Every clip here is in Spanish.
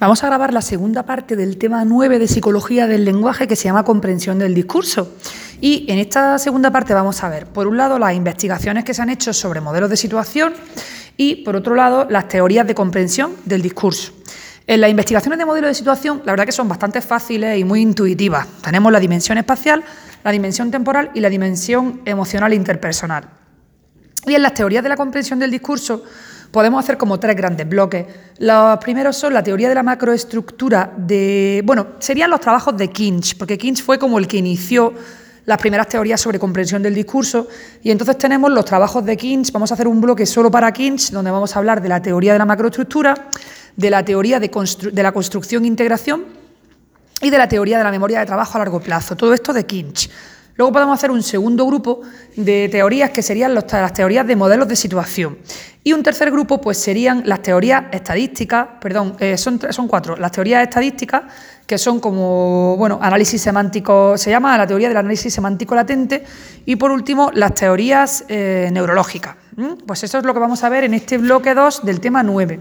Vamos a grabar la segunda parte del tema 9 de psicología del lenguaje que se llama comprensión del discurso. Y en esta segunda parte vamos a ver, por un lado, las investigaciones que se han hecho sobre modelos de situación y, por otro lado, las teorías de comprensión del discurso. En las investigaciones de modelos de situación, la verdad que son bastante fáciles y muy intuitivas. Tenemos la dimensión espacial, la dimensión temporal y la dimensión emocional e interpersonal. Y en las teorías de la comprensión del discurso, podemos hacer como tres grandes bloques. Los primeros son la teoría de la macroestructura de, bueno, serían los trabajos de Kinch, porque Kinch fue como el que inició las primeras teorías sobre comprensión del discurso. Y entonces tenemos los trabajos de Kinch, vamos a hacer un bloque solo para Kinch, donde vamos a hablar de la teoría de la macroestructura, de la teoría de, la construcción e y de la teoría de la memoria de trabajo a largo plazo. Todo esto de Kinch. Luego podemos hacer un segundo grupo de teorías que serían las teorías de modelos de situación. Y un tercer grupo, pues serían las teorías estadísticas, perdón, eh, son, son cuatro, las teorías estadísticas, que son como, bueno, análisis semántico, se llama la teoría del análisis semántico latente, y por último, las teorías eh, neurológicas. Pues eso es lo que vamos a ver en este bloque 2 del tema 9.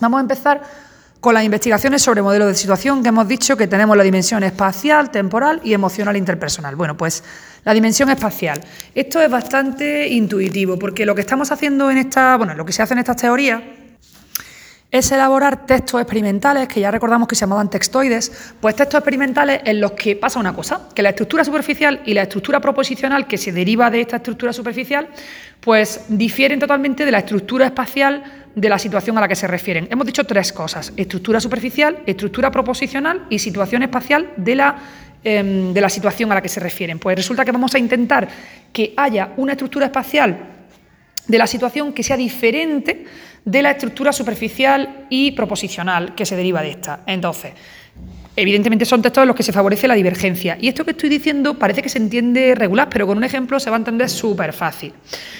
Vamos a empezar con las investigaciones sobre modelos de situación que hemos dicho que tenemos la dimensión espacial, temporal y emocional interpersonal. Bueno, pues la dimensión espacial. Esto es bastante intuitivo porque lo que estamos haciendo en esta, bueno, lo que se hace en estas teorías es elaborar textos experimentales, que ya recordamos que se llamaban textoides, pues textos experimentales en los que pasa una cosa, que la estructura superficial y la estructura proposicional que se deriva de esta estructura superficial, pues difieren totalmente de la estructura espacial de la situación a la que se refieren. Hemos dicho tres cosas, estructura superficial, estructura proposicional y situación espacial de la, em, de la situación a la que se refieren. Pues resulta que vamos a intentar que haya una estructura espacial de la situación que sea diferente de la estructura superficial y proposicional que se deriva de esta. Entonces, Evidentemente son textos en los que se favorece la divergencia. Y esto que estoy diciendo parece que se entiende regular, pero con un ejemplo se va a entender súper fácil.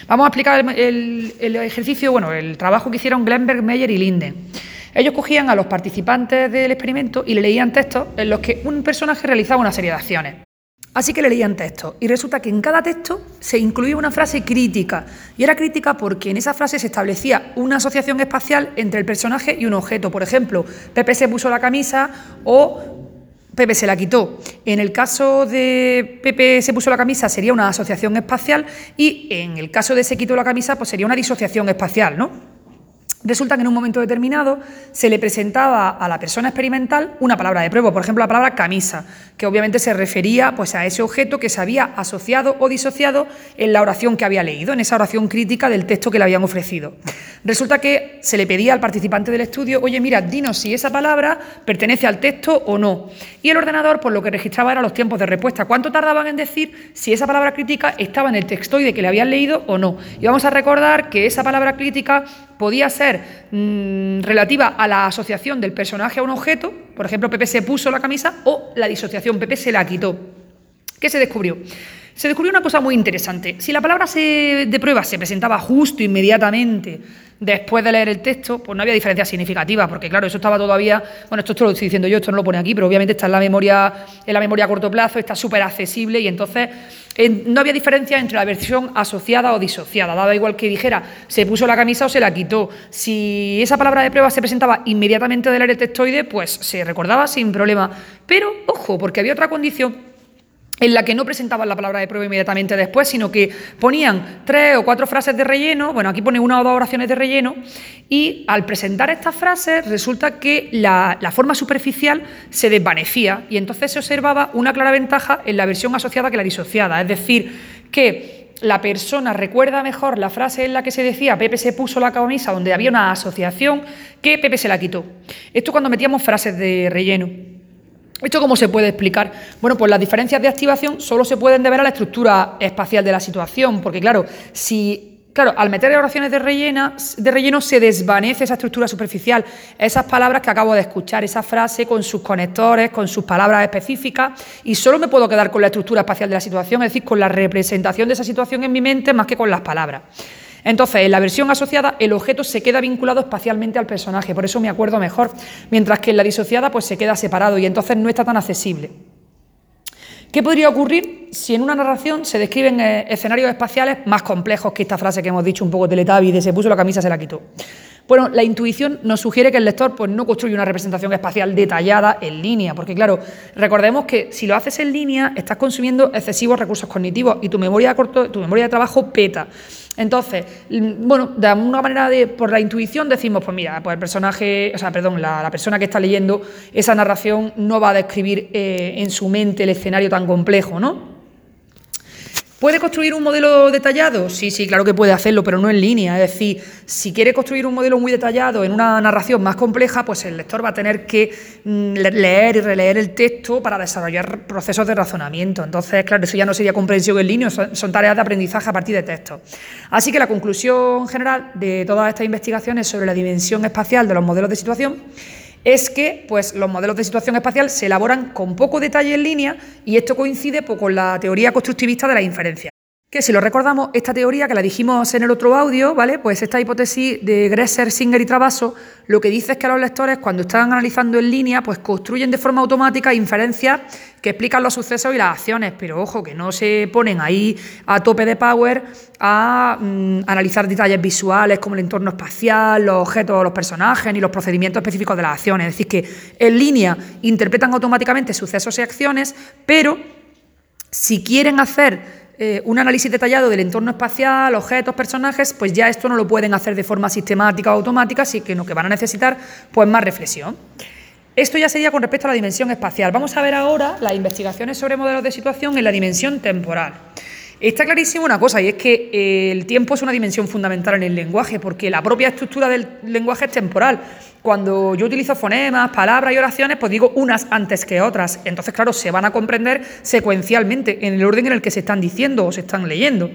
Vamos a explicar el, ejercicio, bueno, el trabajo que hicieron Glenberg, Meyer y Linden. Ellos cogían a los participantes del experimento y le leían textos en los que un personaje realizaba una serie de acciones. Así que le leían textos y resulta que en cada texto se incluía una frase crítica y era crítica porque en esa frase se establecía una asociación espacial entre el personaje y un objeto. Por ejemplo, Pepe se puso la camisa o Pepe se la quitó. En el caso de Pepe se puso la camisa sería una asociación espacial y en el caso de se quitó la camisa pues sería una disociación espacial, ¿no? Resulta que en un momento determinado se le presentaba a la persona experimental una palabra de prueba, por ejemplo la palabra camisa, que obviamente se refería pues, a ese objeto que se había asociado o disociado en la oración que había leído, en esa oración crítica del texto que le habían ofrecido. Resulta que se le pedía al participante del estudio, oye, mira, dinos si esa palabra pertenece al texto o no. Y el ordenador, por lo que registraba, eran los tiempos de respuesta. ¿Cuánto tardaban en decir si esa palabra crítica estaba en el textoide que le habían leído o no? Y vamos a recordar que esa palabra crítica podía ser mm, relativa a la asociación del personaje a un objeto, por ejemplo, Pepe se puso la camisa, o la disociación, Pepe se la quitó. ¿Qué se descubrió? Se descubrió una cosa muy interesante. Si la palabra de prueba se presentaba justo, inmediatamente, después de leer el texto, pues no había diferencia significativa, porque claro, eso estaba todavía, bueno, esto, lo estoy diciendo yo, esto no lo pone aquí, pero obviamente está en la memoria, en la memoria a corto plazo, está súper accesible y entonces no había diferencia entre la versión asociada o disociada, daba igual que dijera se puso la camisa o se la quitó. Si esa palabra de prueba se presentaba inmediatamente de leer el textoide, pues se recordaba sin problema. Pero, ojo, porque había otra condición en la que no presentaban la palabra de prueba inmediatamente después, sino que ponían tres o cuatro frases de relleno, bueno, aquí pone una o dos oraciones de relleno, y al presentar estas frases resulta que la, forma superficial se desvanecía y entonces se observaba una clara ventaja en la versión asociada que la disociada, es decir, que la persona recuerda mejor la frase en la que se decía Pepe se puso la camisa donde había una asociación que Pepe se la quitó. Esto cuando metíamos frases de relleno. ¿Esto cómo se puede explicar? Bueno, pues las diferencias de activación solo se pueden deber a la estructura espacial de la situación, porque claro, si Claro, al meter oraciones de, rellena, de relleno se desvanece esa estructura superficial, esas palabras que acabo de escuchar, esa frase con sus conectores, con sus palabras específicas, y solo me puedo quedar con la estructura espacial de la situación, es decir, con la representación de esa situación en mi mente más que con las palabras. Entonces, en la versión asociada, el objeto se queda vinculado espacialmente al personaje, por eso me acuerdo mejor, mientras que en la disociada pues, se queda separado y entonces no está tan accesible. ¿Qué podría ocurrir si en una narración se describen eh, escenarios espaciales más complejos que esta frase que hemos dicho un poco teletabi de se puso la camisa, se la quitó? Bueno, la intuición nos sugiere que el lector pues, no construye una representación espacial detallada en línea, porque claro, recordemos que si lo haces en línea estás consumiendo excesivos recursos cognitivos y tu memoria de, corto, tu memoria de trabajo peta. Entonces, bueno, de alguna manera de, por la intuición decimos, pues mira, pues el personaje, o sea, perdón, la, persona que está leyendo esa narración no va a describir eh, en su mente el escenario tan complejo, ¿no? ¿Puede construir un modelo detallado? Sí, sí, claro que puede hacerlo, pero no en línea. Es decir, si quiere construir un modelo muy detallado en una narración más compleja, pues el lector va a tener que mm, leer y releer el texto para desarrollar procesos de razonamiento. Entonces, claro, eso ya no sería comprensión en línea, son, tareas de aprendizaje a partir de textos. Así que la conclusión general de todas estas investigaciones sobre la dimensión espacial de los modelos de situación es que pues, los modelos de situación espacial se elaboran con poco detalle en línea y esto coincide pues, con la teoría constructivista de la inferencia. Que si lo recordamos, esta teoría que la dijimos en el otro audio, ¿vale? Pues esta hipótesis de Gresser, Singer y Trabasso, lo que dice es que los lectores, cuando están analizando en línea, pues construyen de forma automática inferencias que explican los sucesos y las acciones, pero ojo, que no se ponen ahí a tope de power a mm, analizar detalles visuales como el entorno espacial, los objetos, los personajes, ni los procedimientos específicos de las acciones. Es decir, que en línea interpretan automáticamente sucesos y acciones, pero si quieren hacer eh, un análisis detallado del entorno espacial, objetos, personajes, pues ya esto no lo pueden hacer de forma sistemática o automática, sino que van a necesitar pues, más reflexión. Esto ya sería con respecto a la dimensión espacial. Vamos a ver ahora las investigaciones sobre modelos de situación en la dimensión temporal. Está clarísimo una cosa, y es que eh, el tiempo es una dimensión fundamental en el lenguaje, porque la propia estructura del lenguaje es temporal. Cuando yo utilizo fonemas, palabras y oraciones, pues digo unas antes que otras. Entonces, claro, se van a comprender secuencialmente, en el orden en el que se están diciendo o se están leyendo.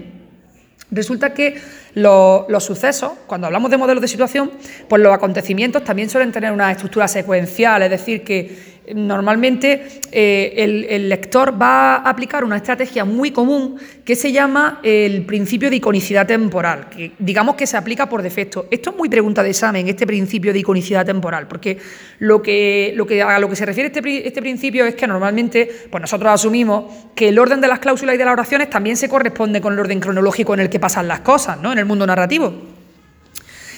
Resulta que los, sucesos, cuando hablamos de modelos de situación, pues los acontecimientos también suelen tener una estructura secuencial, es decir, que normalmente eh, el, lector va a aplicar una estrategia muy común que se llama el principio de iconicidad temporal, que digamos que se aplica por defecto. Esto es muy pregunta de examen, este principio de iconicidad temporal, porque lo que, lo que, a lo que se refiere este, este principio es que normalmente pues nosotros asumimos que el orden de las cláusulas y de las oraciones también se corresponde con el orden cronológico en el que pasan las cosas, ¿no? Mundo narrativo.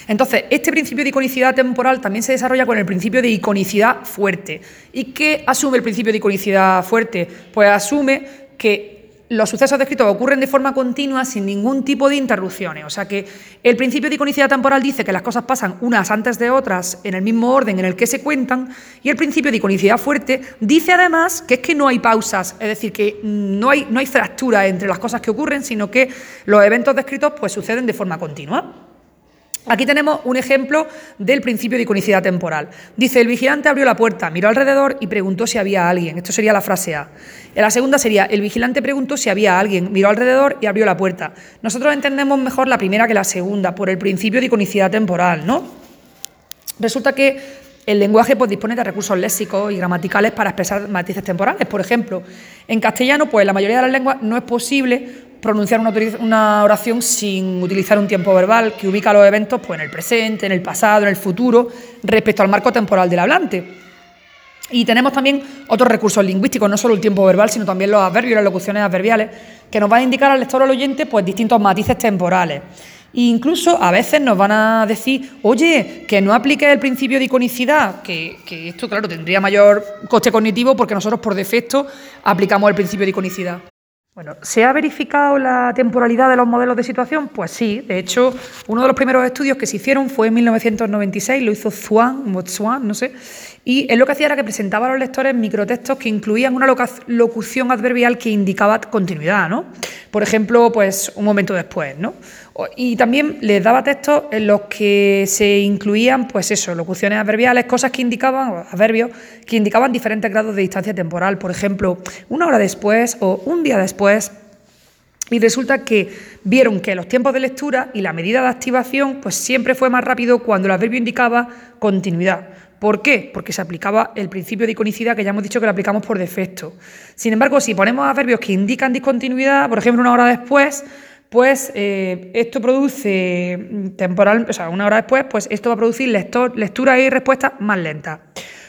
Entonces, este principio de iconicidad temporal también se desarrolla con el principio de iconicidad fuerte. ¿Y qué asume el principio de iconicidad fuerte? Pues asume que los sucesos descritos ocurren de forma continua sin ningún tipo de interrupciones. O sea que el principio de iconicidad temporal dice que las cosas pasan unas antes de otras en el mismo orden en el que se cuentan y el principio de iconicidad fuerte dice además que es que no hay pausas, es decir, que no hay, no hay fractura entre las cosas que ocurren, sino que los eventos descritos pues, suceden de forma continua. Aquí tenemos un ejemplo del principio de iconicidad temporal. Dice, el vigilante abrió la puerta, miró alrededor y preguntó si había alguien. Esto sería la frase A. La segunda sería, el vigilante preguntó si había alguien, miró alrededor y abrió la puerta. Nosotros entendemos mejor la primera que la segunda, por el principio de iconicidad temporal, ¿no? Resulta que el lenguaje pues, dispone de recursos léxicos y gramaticales para expresar matices temporales. Por ejemplo, en castellano, pues la mayoría de las lenguas no es posible pronunciar una, oración sin utilizar un tiempo verbal que ubica los eventos pues, en el presente, en el pasado, en el futuro, respecto al marco temporal del hablante. Y tenemos también otros recursos lingüísticos, no solo el tiempo verbal, sino también los adverbios y las locuciones adverbiales, que nos van a indicar al lector o al oyente pues, distintos matices temporales. Incluso a veces nos van a decir, oye, que no aplique el principio de iconicidad, que, esto, claro, tendría mayor coste cognitivo porque nosotros por defecto aplicamos el principio de iconicidad. Bueno, ¿se ha verificado la temporalidad de los modelos de situación? Pues sí, de hecho, uno de los primeros estudios que se hicieron fue en 1996, lo hizo Zwan, Zwan, no sé, y él lo que hacía era que presentaba a los lectores microtextos que incluían una locución adverbial que indicaba continuidad, ¿no? Por ejemplo, pues un momento después, ¿no? Y también les daba textos en los que se incluían, pues eso, locuciones adverbiales, cosas que indicaban, adverbios, que indicaban diferentes grados de distancia temporal, por ejemplo, una hora después o un día después. Y resulta que vieron que los tiempos de lectura y la medida de activación, pues siempre fue más rápido cuando el adverbio indicaba continuidad. ¿Por qué? Porque se aplicaba el principio de iconicidad que ya hemos dicho que lo aplicamos por defecto. Sin embargo, si ponemos adverbios que indican discontinuidad, por ejemplo, una hora después, pues eh, esto produce mm, temporal, o sea, una hora después, pues esto va a producir lectura y respuesta más lenta.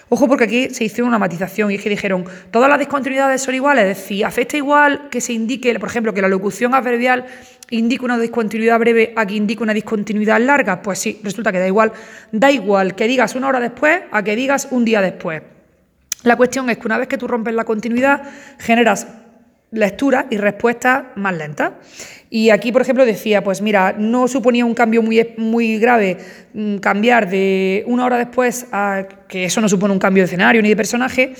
Ojo porque aquí se hizo una matización y es que dijeron, todas las discontinuidades son iguales, es decir, afecta igual que se indique, por ejemplo, que la locución adverbial indica una discontinuidad breve a que indica una discontinuidad larga? Pues sí, resulta que da igual. Da igual que digas una hora después a que digas un día después. La cuestión es que una vez que tú rompes la continuidad, generas lecturas y respuestas más lentas. Y aquí, por ejemplo, decía, pues mira, no suponía un cambio muy, muy grave mm, cambiar de una hora después a que eso no supone un cambio de escenario ni de personaje,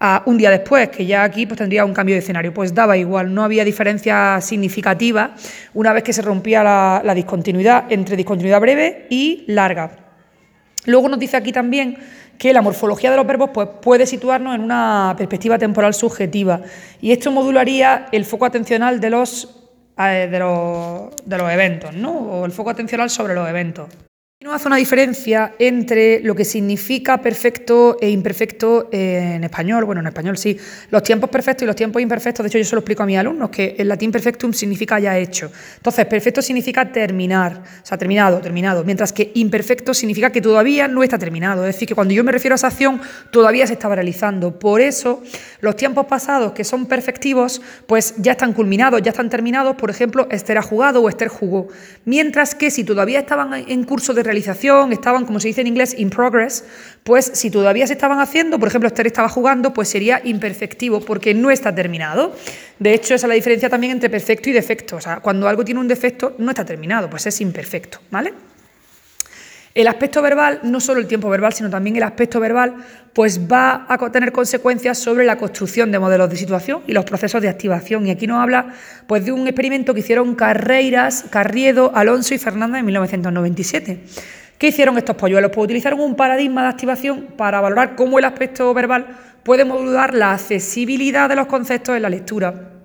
a un día después, que ya aquí pues, tendría un cambio de escenario. Pues daba igual, no había diferencia significativa una vez que se rompía la, la discontinuidad entre discontinuidad breve y larga. Luego nos dice aquí también que la morfología de los verbos pues, puede situarnos en una perspectiva temporal subjetiva y esto modularía el foco atencional de los, eh, de los, de los eventos, ¿no? o el foco atencional sobre los eventos. No hace una diferencia entre lo que significa perfecto e imperfecto en español, bueno, en español sí, los tiempos perfectos y los tiempos imperfectos, de hecho yo se lo explico a mis alumnos, que el latín perfectum significa ya hecho. Entonces, perfecto significa terminar, o sea, terminado, terminado, mientras que imperfecto significa que todavía no está terminado, es decir, que cuando yo me refiero a esa acción, todavía se estaba realizando. Por eso, los tiempos pasados que son perfectivos, pues ya están culminados, ya están terminados, por ejemplo, Esther ha jugado o Esther jugó, mientras que si todavía estaban en curso de realización, estaban, como se dice en inglés, in progress, pues si todavía se estaban haciendo, por ejemplo, Esther estaba jugando, pues sería imperfectivo porque no está terminado. De hecho, esa es la diferencia también entre perfecto y defecto. O sea, cuando algo tiene un defecto, no está terminado, pues es imperfecto, ¿vale? El aspecto verbal, no solo el tiempo verbal, sino también el aspecto verbal, pues va a tener consecuencias sobre la construcción de modelos de situación y los procesos de activación. Y aquí nos habla pues, de un experimento que hicieron Carreiras, Carriedo, Alonso y Fernández en 1997. ¿Qué hicieron estos polluelos? Pues utilizaron un paradigma de activación para valorar cómo el aspecto verbal puede modular la accesibilidad de los conceptos en la lectura.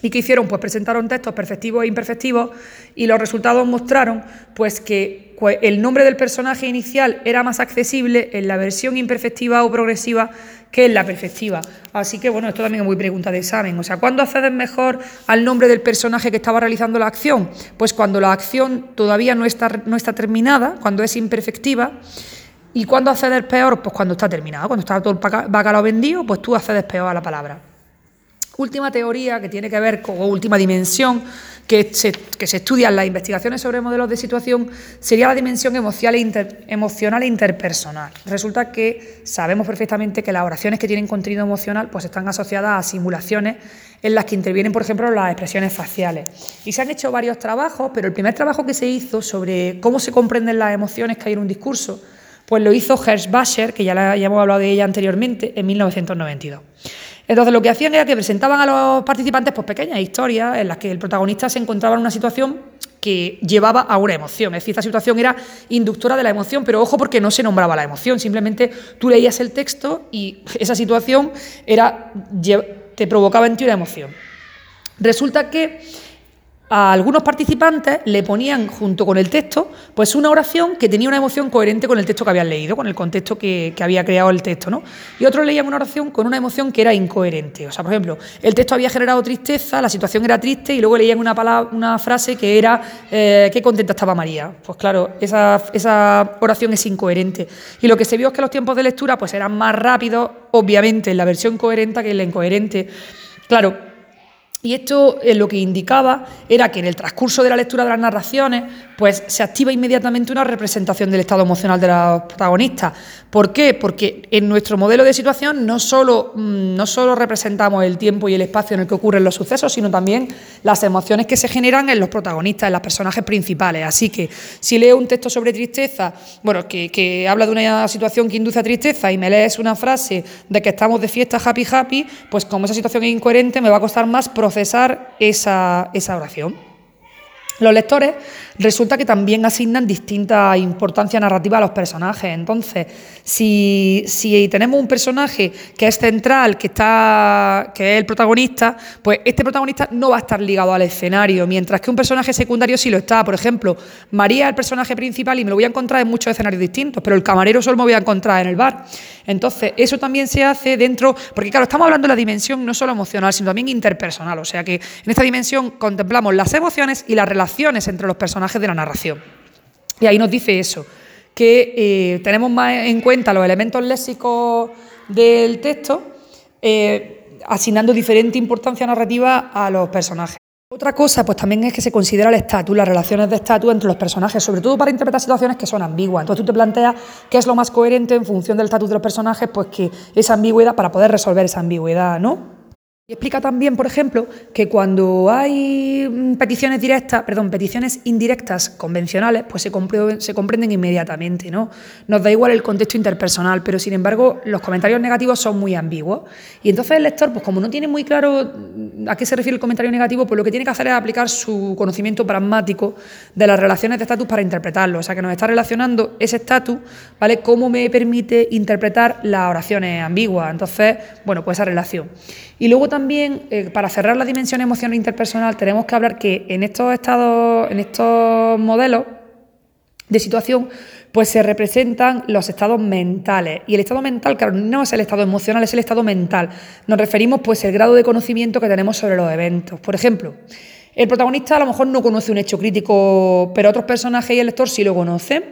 ¿Y qué hicieron? Pues presentaron textos perfectivos e imperfectivos y los resultados mostraron pues, que el nombre del personaje inicial era más accesible en la versión imperfectiva o progresiva que en la perfectiva. Así que, bueno, esto también es muy pregunta de examen. O sea, ¿cuándo accedes mejor al nombre del personaje que estaba realizando la acción? Pues cuando la acción todavía no está, no está terminada, cuando es imperfectiva. ¿Y cuándo accedes peor? Pues cuando está terminada. Cuando está todo el bacalao vendido, pues tú accedes peor a la palabra. Última teoría que tiene que ver con, última dimensión que se, que estudia en las investigaciones sobre modelos de situación sería la dimensión emocional e, emocional e interpersonal. Resulta que sabemos perfectamente que las oraciones que tienen contenido emocional pues están asociadas a simulaciones en las que intervienen, por ejemplo, las expresiones faciales. Y se han hecho varios trabajos, pero el primer trabajo que se hizo sobre cómo se comprenden las emociones que hay en un discurso, pues lo hizo Herschbacher, que ya, ya hemos hablado de ella anteriormente, en 1992. Entonces lo que hacían era que presentaban a los participantes pues, pequeñas historias en las que el protagonista se encontraba en una situación que llevaba a una emoción. Es decir, esta situación era inductora de la emoción, pero ojo porque no se nombraba la emoción, simplemente tú leías el texto y esa situación era, te provocaba en ti una emoción. Resulta que a algunos participantes le ponían junto con el texto pues una oración que tenía una emoción coherente con el texto que habían leído, con el contexto que, había creado el texto, ¿no? Y otros leían una oración con una emoción que era incoherente. O sea, por ejemplo, el texto había generado tristeza, la situación era triste y luego leían una, palabra, una frase que era eh, qué contenta estaba María. Pues claro, esa, esa oración es incoherente. Y lo que se vio es que los tiempos de lectura pues eran más rápidos, obviamente, en la versión coherente que en la incoherente. Claro, y esto eh, lo que indicaba era que en el transcurso de la lectura de las narraciones, pues se activa inmediatamente una representación del estado emocional de los protagonistas. ¿Por qué? Porque en nuestro modelo de situación no solo, mm, no solo representamos el tiempo y el espacio en el que ocurren los sucesos, sino también las emociones que se generan en los protagonistas, en los personajes principales. Así que si leo un texto sobre tristeza, bueno, que, que habla de una situación que induce a tristeza y me lees una frase de que estamos de fiesta happy happy, pues como esa situación es incoherente, me va a costar más procesar esa, esa oración. Los lectores resulta que también asignan distinta importancia narrativa a los personajes. Entonces, si, tenemos un personaje que es central, que, está, que es el protagonista, pues este protagonista no va a estar ligado al escenario, mientras que un personaje secundario sí lo está. Por ejemplo, María es el personaje principal y me lo voy a encontrar en muchos escenarios distintos, pero el camarero solo me voy a encontrar en el bar. Entonces, eso también se hace dentro, porque claro, estamos hablando de la dimensión no solo emocional, sino también interpersonal. O sea que en esta dimensión contemplamos las emociones y las relaciones entre los personajes de la narración. Y ahí nos dice eso, que eh, tenemos más en cuenta los elementos léxicos del texto, eh, asignando diferente importancia narrativa a los personajes. Otra cosa, pues también es que se considera el estatus, las relaciones de estatus entre los personajes, sobre todo para interpretar situaciones que son ambiguas. Entonces tú te planteas qué es lo más coherente en función del estatus de los personajes, pues que esa ambigüedad, para poder resolver esa ambigüedad, ¿no? Y explica también, por ejemplo, que cuando hay mm, peticiones directas, perdón, peticiones indirectas convencionales, pues se, comprenden inmediatamente, ¿no? Nos da igual el contexto interpersonal, pero sin embargo los comentarios negativos son muy ambiguos. Y entonces el lector, pues como no tiene muy claro mm, a qué se refiere el comentario negativo, pues lo que tiene que hacer es aplicar su conocimiento pragmático de las relaciones de estatus para interpretarlo. O sea, que nos está relacionando ese estatus, ¿vale? Cómo me permite interpretar las oraciones ambiguas. Entonces, bueno, pues esa relación. Y luego también, eh, para cerrar la dimensión emocional interpersonal, tenemos que hablar que en estos estados, en estos modelos de situación, pues se representan los estados mentales. Y el estado mental, claro, no es el estado emocional, es el estado mental. Nos referimos pues al grado de conocimiento que tenemos sobre los eventos. Por ejemplo, el protagonista a lo mejor no conoce un hecho crítico, pero otros personajes y el lector sí lo conocen.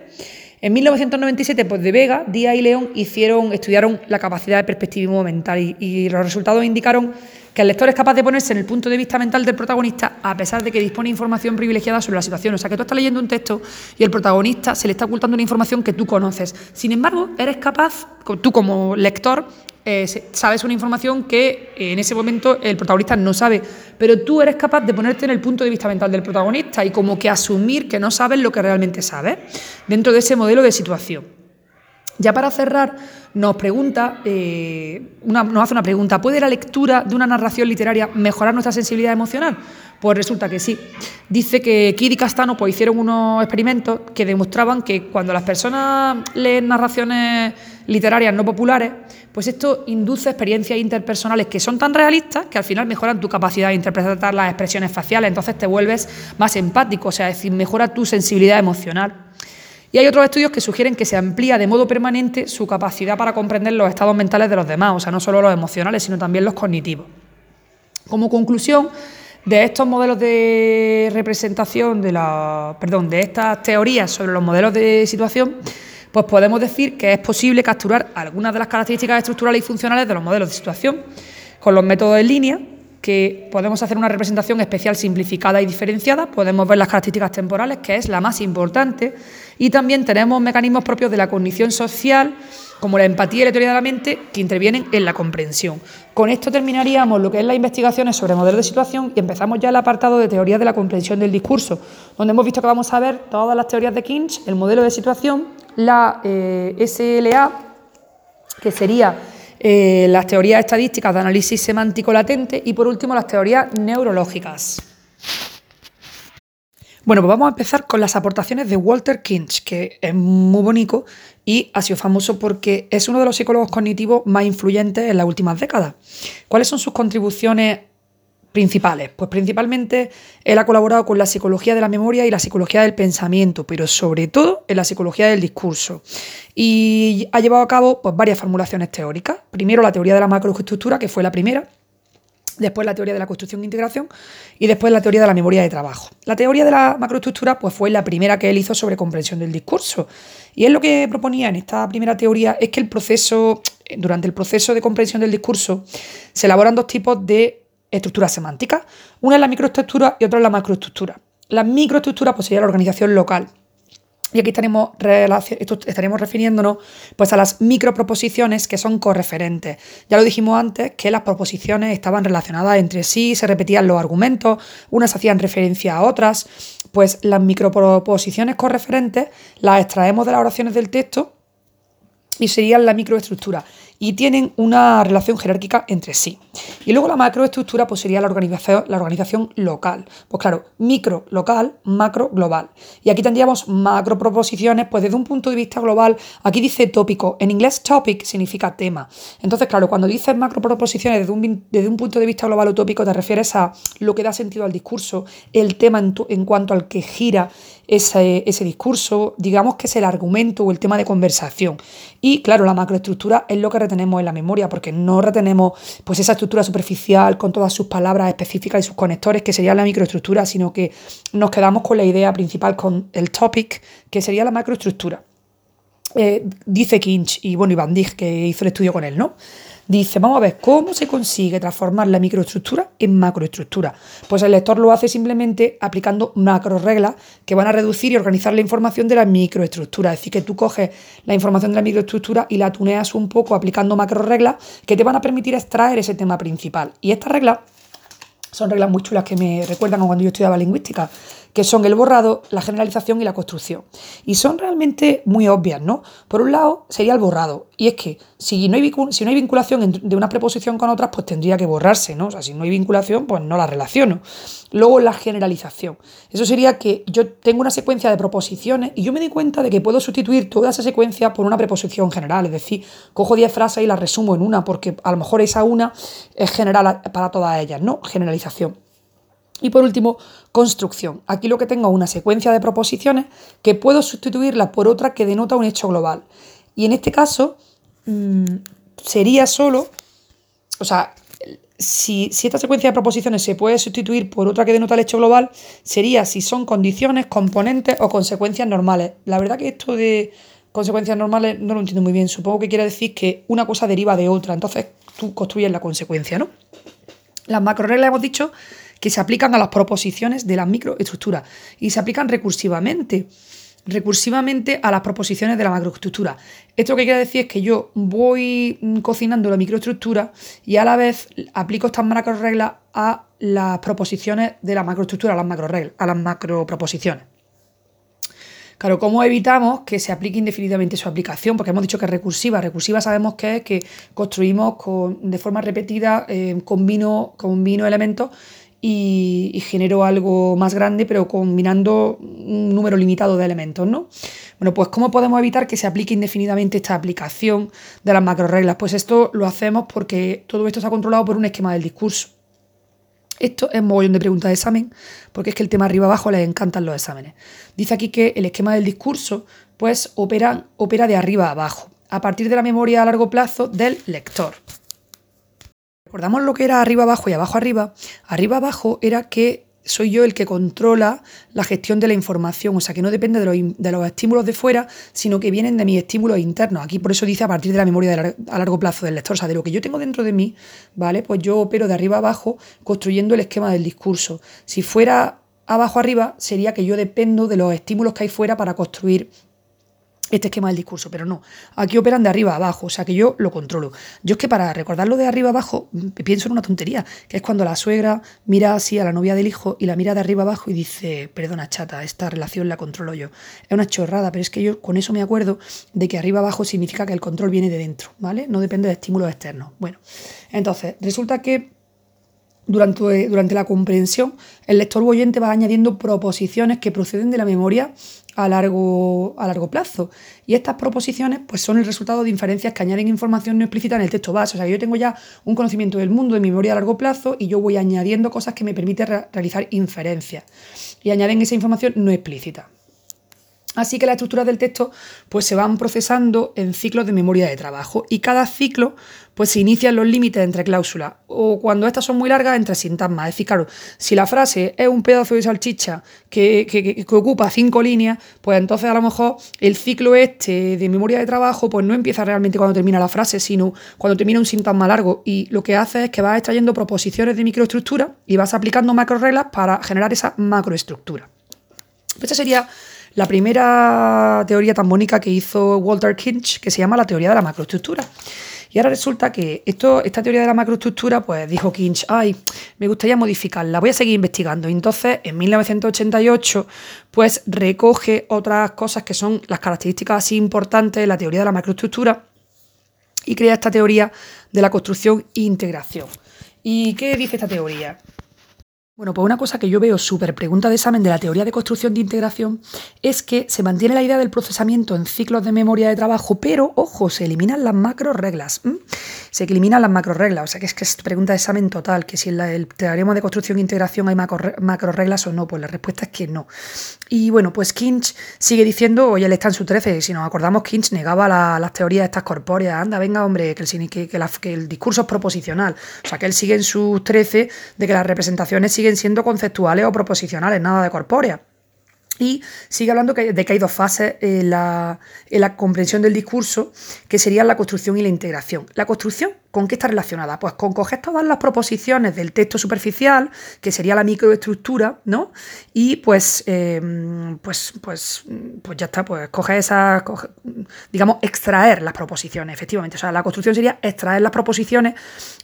En 1997, pues de Vega, Díaz y León hicieron, estudiaron la capacidad de perspectivismo mental y, los resultados indicaron que el lector es capaz de ponerse en el punto de vista mental del protagonista a pesar de que dispone información privilegiada sobre la situación. O sea, que tú estás leyendo un texto y el protagonista se le está ocultando una información que tú conoces. Sin embargo, eres capaz, tú como lector, eh, sabes una información que eh, en ese momento el protagonista no sabe, pero tú eres capaz de ponerte en el punto de vista mental del protagonista y como que asumir que no sabes lo que realmente sabes dentro de ese modelo de situación. Ya para cerrar, nos pregunta, eh, nos hace una pregunta, ¿puede la lectura de una narración literaria mejorar nuestra sensibilidad emocional? Pues resulta que sí. Dice que Kidd y Castano pues, hicieron unos experimentos que demostraban que cuando las personas leen narraciones literarias no populares, pues esto induce experiencias interpersonales que son tan realistas que al final mejoran tu capacidad de interpretar las expresiones faciales, entonces te vuelves más empático, o sea, es decir, mejora tu sensibilidad emocional. Y hay otros estudios que sugieren que se amplía de modo permanente su capacidad para comprender los estados mentales de los demás, o sea, no solo los emocionales, sino también los cognitivos. Como conclusión, de estos modelos de representación, de, la, perdón, de estas teorías sobre los modelos de situación, pues podemos decir que es posible capturar algunas de las características estructurales y funcionales de los modelos de situación con los métodos en línea, que podemos hacer una representación especial simplificada y diferenciada, podemos ver las características temporales, que es la más importante, y también tenemos mecanismos propios de la cognición social, como la empatía y la teoría de la mente, que intervienen en la comprensión. Con esto terminaríamos lo que es las investigaciones sobre modelos de situación y empezamos ya el apartado de teoría de la comprensión del discurso, donde hemos visto que vamos a ver todas las teorías de Kinch, el modelo de situación, la eh, SLA, que sería eh, las teorías estadísticas de análisis semántico latente y por último las teorías neurológicas. Bueno, pues vamos a empezar con las aportaciones de Walter Kinch, que es muy bonito y ha sido famoso porque es uno de los psicólogos cognitivos más influyentes en las últimas décadas. ¿Cuáles son sus contribuciones principales? Pues principalmente él ha colaborado con la psicología de la memoria y la psicología del pensamiento, pero sobre todo en la psicología del discurso. Y ha llevado a cabo pues, varias formulaciones teóricas. Primero la teoría de la macroestructura, que fue la primera, después la teoría de la construcción e integración y después la teoría de la memoria de trabajo. La teoría de la macroestructura pues, fue la primera que él hizo sobre comprensión del discurso. Y él lo que proponía en esta primera teoría es que el proceso, durante el proceso de comprensión del discurso se elaboran dos tipos de estructuras semánticas. Una es la microestructura y otra es la macroestructura. La microestructura pues, sería la organización local y aquí estaremos, estaremos refiriéndonos pues, a las microproposiciones que son correferentes. Ya lo dijimos antes que las proposiciones estaban relacionadas entre sí, se repetían los argumentos, unas hacían referencia a otras. Pues las microproposiciones correferentes las extraemos de las oraciones del texto y serían la microestructura y tienen una relación jerárquica entre sí. Y luego la macroestructura pues sería la organización, la organización local. Pues claro, micro local, macro global. Y aquí tendríamos macro proposiciones, pues desde un punto de vista global, aquí dice tópico, en inglés topic significa tema. Entonces, claro, cuando dices macro proposiciones desde un, desde un punto de vista global o tópico, te refieres a lo que da sentido al discurso, el tema en, cuanto al que gira ese, ese, discurso, digamos que es el argumento o el tema de conversación. Y claro, la macroestructura es lo que retenemos en la memoria, porque no retenemos pues esa estructura superficial con todas sus palabras específicas y sus conectores, que sería la microestructura, sino que nos quedamos con la idea principal, con el topic, que sería la macroestructura. eh, dice Kinch y bueno, y Van Dijk, que hizo el estudio con él, ¿no? Dice, vamos a ver cómo se consigue transformar la microestructura en macroestructura. Pues el lector lo hace simplemente aplicando macro reglas que van a reducir y organizar la información de la microestructura. Es decir, que tú coges la información de la microestructura y la tuneas un poco aplicando macro reglas que te van a permitir extraer ese tema principal. Y estas reglas son reglas muy chulas que me recuerdan cuando yo estudiaba lingüística que son el borrado, la generalización y la construcción. Y son realmente muy obvias, ¿no? Por un lado, sería el borrado. Y es que si no hay, vinculación de una preposición con otras, pues tendría que borrarse, ¿no? O sea, si no hay vinculación, pues no la relaciono. Luego, la generalización. Eso sería que yo tengo una secuencia de proposiciones y yo me di cuenta de que puedo sustituir toda esa secuencia por una preposición general. Es decir, cojo 10 frases y las resumo en una, porque a lo mejor esa una es general para todas ellas, ¿no? Generalización. Y por último, construcción. Aquí lo que tengo es una secuencia de proposiciones que puedo sustituirla por otra que denota un hecho global. Y en este caso mm, sería solo, o sea, si, esta secuencia de proposiciones se puede sustituir por otra que denota el hecho global, sería si son condiciones, componentes o consecuencias normales. La verdad que esto de consecuencias normales no lo entiendo muy bien. Supongo que quiere decir que una cosa deriva de otra. Entonces tú construyes la consecuencia, ¿no? Las macroreglas hemos dicho que se aplican a las proposiciones de la microestructura y se aplican recursivamente recursivamente a las proposiciones de la macroestructura. Esto que quiere decir es que yo voy cocinando la microestructura y a la vez aplico estas macroreglas a las proposiciones de la macroestructura, a las macroreglas, a las macroproposiciones. Claro, ¿cómo evitamos que se aplique indefinidamente su aplicación? Porque hemos dicho que es recursiva. Recursiva sabemos que es que construimos con, de forma repetida, eh, combino, combino elementos y, genero algo más grande, pero combinando un número limitado de elementos, ¿no? Bueno, pues ¿cómo podemos evitar que se aplique indefinidamente esta aplicación de las macroreglas? Pues esto lo hacemos porque todo esto está controlado por un esquema del discurso. Esto es mogollón de preguntas de examen, porque es que el tema arriba abajo les encantan los exámenes. Dice aquí que el esquema del discurso, pues, opera, opera de arriba abajo, a partir de la memoria a largo plazo del lector. Recordamos lo que era arriba abajo y abajo arriba. Arriba abajo era que soy yo el que controla la gestión de la información, o sea que no depende de los, estímulos de fuera, sino que vienen de mis estímulos internos. Aquí por eso dice a partir de la memoria a largo plazo del lector, o sea, de lo que yo tengo dentro de mí, ¿vale? Pues yo opero de arriba abajo construyendo el esquema del discurso. Si fuera abajo arriba, sería que yo dependo de los estímulos que hay fuera para construir este esquema del discurso, pero no. Aquí operan de arriba abajo, o sea que yo lo controlo. Yo es que para recordarlo de arriba abajo mm, pienso en una tontería, que es cuando la suegra mira así a la novia del hijo y la mira de arriba abajo y dice, perdona chata, esta relación la controlo yo. Es una chorrada, pero es que yo con eso me acuerdo de que arriba abajo significa que el control viene de dentro, ¿vale? No depende de estímulos externos. Bueno, entonces, resulta que durante, durante, la comprensión, el lector o oyente va añadiendo proposiciones que proceden de la memoria a largo, a largo plazo. Y estas proposiciones pues, son el resultado de inferencias que añaden información no explícita en el texto base. O sea, yo tengo ya un conocimiento del mundo de memoria a largo plazo y yo voy añadiendo cosas que me permiten realizar inferencias. Y añaden esa información no explícita. Así que las estructuras del texto pues, se van procesando en ciclos de memoria de trabajo y cada ciclo pues, se inician los límites entre cláusulas o cuando estas son muy largas entre sintagmas. Es decir, claro, si la frase es un pedazo de salchicha que, que, ocupa cinco líneas, pues entonces a lo mejor el ciclo este de memoria de trabajo pues no empieza realmente cuando termina la frase, sino cuando termina un sintagma largo y lo que hace es que vas extrayendo proposiciones de microestructura y vas aplicando macro reglas para generar esa macroestructura. Esta sería la primera teoría tan bonita que hizo Walter Kinch, que se llama la teoría de la macroestructura. Y ahora resulta que esto, esta teoría de la macroestructura, pues dijo Kinch, ay, me gustaría modificarla, voy a seguir investigando. Y entonces, en 1988, pues recoge otras cosas que son las características así importantes de la teoría de la macroestructura y crea esta teoría de la construcción e integración. ¿Y qué dice esta teoría? Bueno, pues una cosa que yo veo súper pregunta de examen de la teoría de construcción de integración es que se mantiene la idea del procesamiento en ciclos de memoria de trabajo, pero, ojo, se eliminan las macro reglas. Se eliminan las macro reglas, o sea que es que es pregunta de examen total, que si en el teorema de construcción e integración hay macro, reglas o no, pues la respuesta es que no. Y bueno, pues Kinch sigue diciendo, oye, él está en su 13, si nos acordamos, Kinch negaba las teorías estas corpóreas, anda, venga, hombre, que el, que el discurso es proposicional, o sea que él sigue en sus 13 de que las representaciones siguen siendo conceptuales o proposicionales, nada de corpórea. Y sigue hablando de que hay dos fases en la, la, comprensión del discurso, que serían la construcción y la integración. La construcción ¿Con qué está relacionada? Pues con coger todas las proposiciones del texto superficial, que sería la microestructura, ¿no? Y pues, eh, pues, pues, pues ya está, pues coger esas, digamos, extraer las proposiciones, efectivamente. O sea, la construcción sería extraer las proposiciones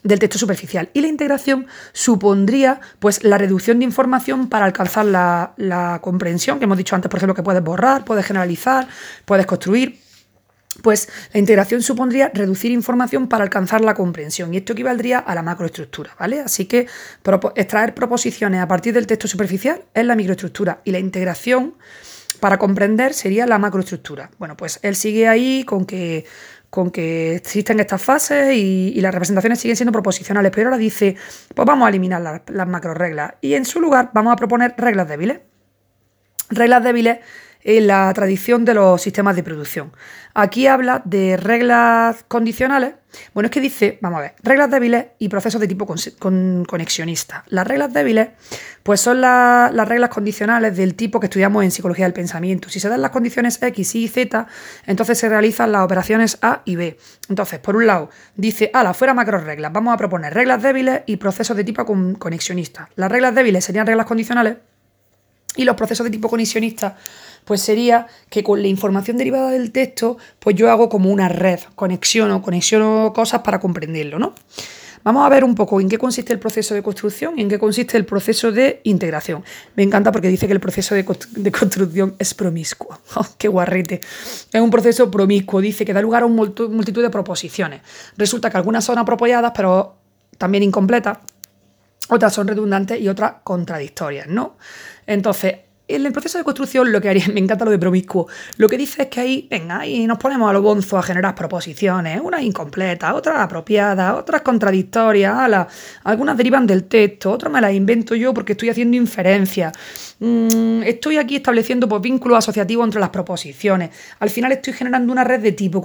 del texto superficial. Y la integración supondría, pues, la reducción de información para alcanzar la, la comprensión, que hemos dicho antes, por ejemplo, que puedes borrar, puedes generalizar, puedes construir pues la integración supondría reducir información para alcanzar la comprensión y esto equivaldría a la macroestructura, ¿vale? Así que extraer proposiciones a partir del texto superficial es la microestructura y la integración para comprender sería la macroestructura. Bueno, pues él sigue ahí con que, con que existen estas fases y, las representaciones siguen siendo proposicionales, pero ahora dice, pues vamos a eliminar las, las macroreglas y en su lugar vamos a proponer reglas débiles. Reglas débiles en la tradición de los sistemas de producción. Aquí habla de reglas condicionales. Bueno, es que dice, vamos a ver, reglas débiles y procesos de tipo conexionista. Las reglas débiles, pues son las reglas condicionales del tipo que estudiamos en psicología del pensamiento. Si se dan las condiciones X, Y Z, entonces se realizan las operaciones A y B. Entonces, por un lado, dice, ala, fuera macro reglas. Vamos a proponer reglas débiles y procesos de tipo conexionista. Las reglas débiles serían reglas condicionales y los procesos de tipo conexionista pues sería que con la información derivada del texto, pues yo hago como una red, conexiono, conexiono cosas para comprenderlo, ¿no? Vamos a ver un poco en qué consiste el proceso de construcción y en qué consiste el proceso de integración. Me encanta porque dice que el proceso de, construcción es promiscuo. Oh, ¡Qué guarrete! Es un proceso promiscuo, dice que da lugar a una multitud de proposiciones. Resulta que algunas son apropiadas, pero también incompletas. Otras son redundantes y otras contradictorias, ¿no? Entonces, en el proceso de construcción lo que haría, me encanta lo de promiscuo, lo que dice es que ahí, venga, ahí nos ponemos a lo bonzo a generar proposiciones, unas incompletas, otras apropiadas, otras contradictorias, algunas derivan del texto, otras me las invento yo porque estoy haciendo inferencias, mm, estoy aquí estableciendo pues, vínculos asociativos entre las proposiciones, al final estoy generando una red de tipo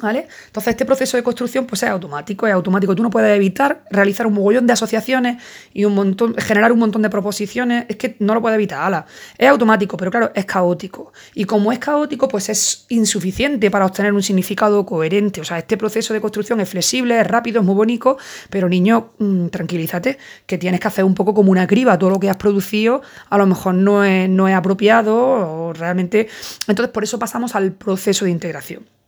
conexionista. Entonces este proceso de construcción pues es automático, es automático. Tú no puedes evitar realizar un mogollón de asociaciones y un montón, generar un montón de proposiciones, es que no lo puedes evitar, ala. Es automático, pero claro, es caótico. Y como es caótico, pues es insuficiente para obtener un significado coherente. O sea, este proceso de construcción es flexible, es rápido, es muy bonito, pero niño, mm, tranquilízate, que tienes que hacer un poco como una criba, todo lo que has producido a lo mejor no es, no es apropiado o realmente... Entonces por eso pasamos al proceso de integración.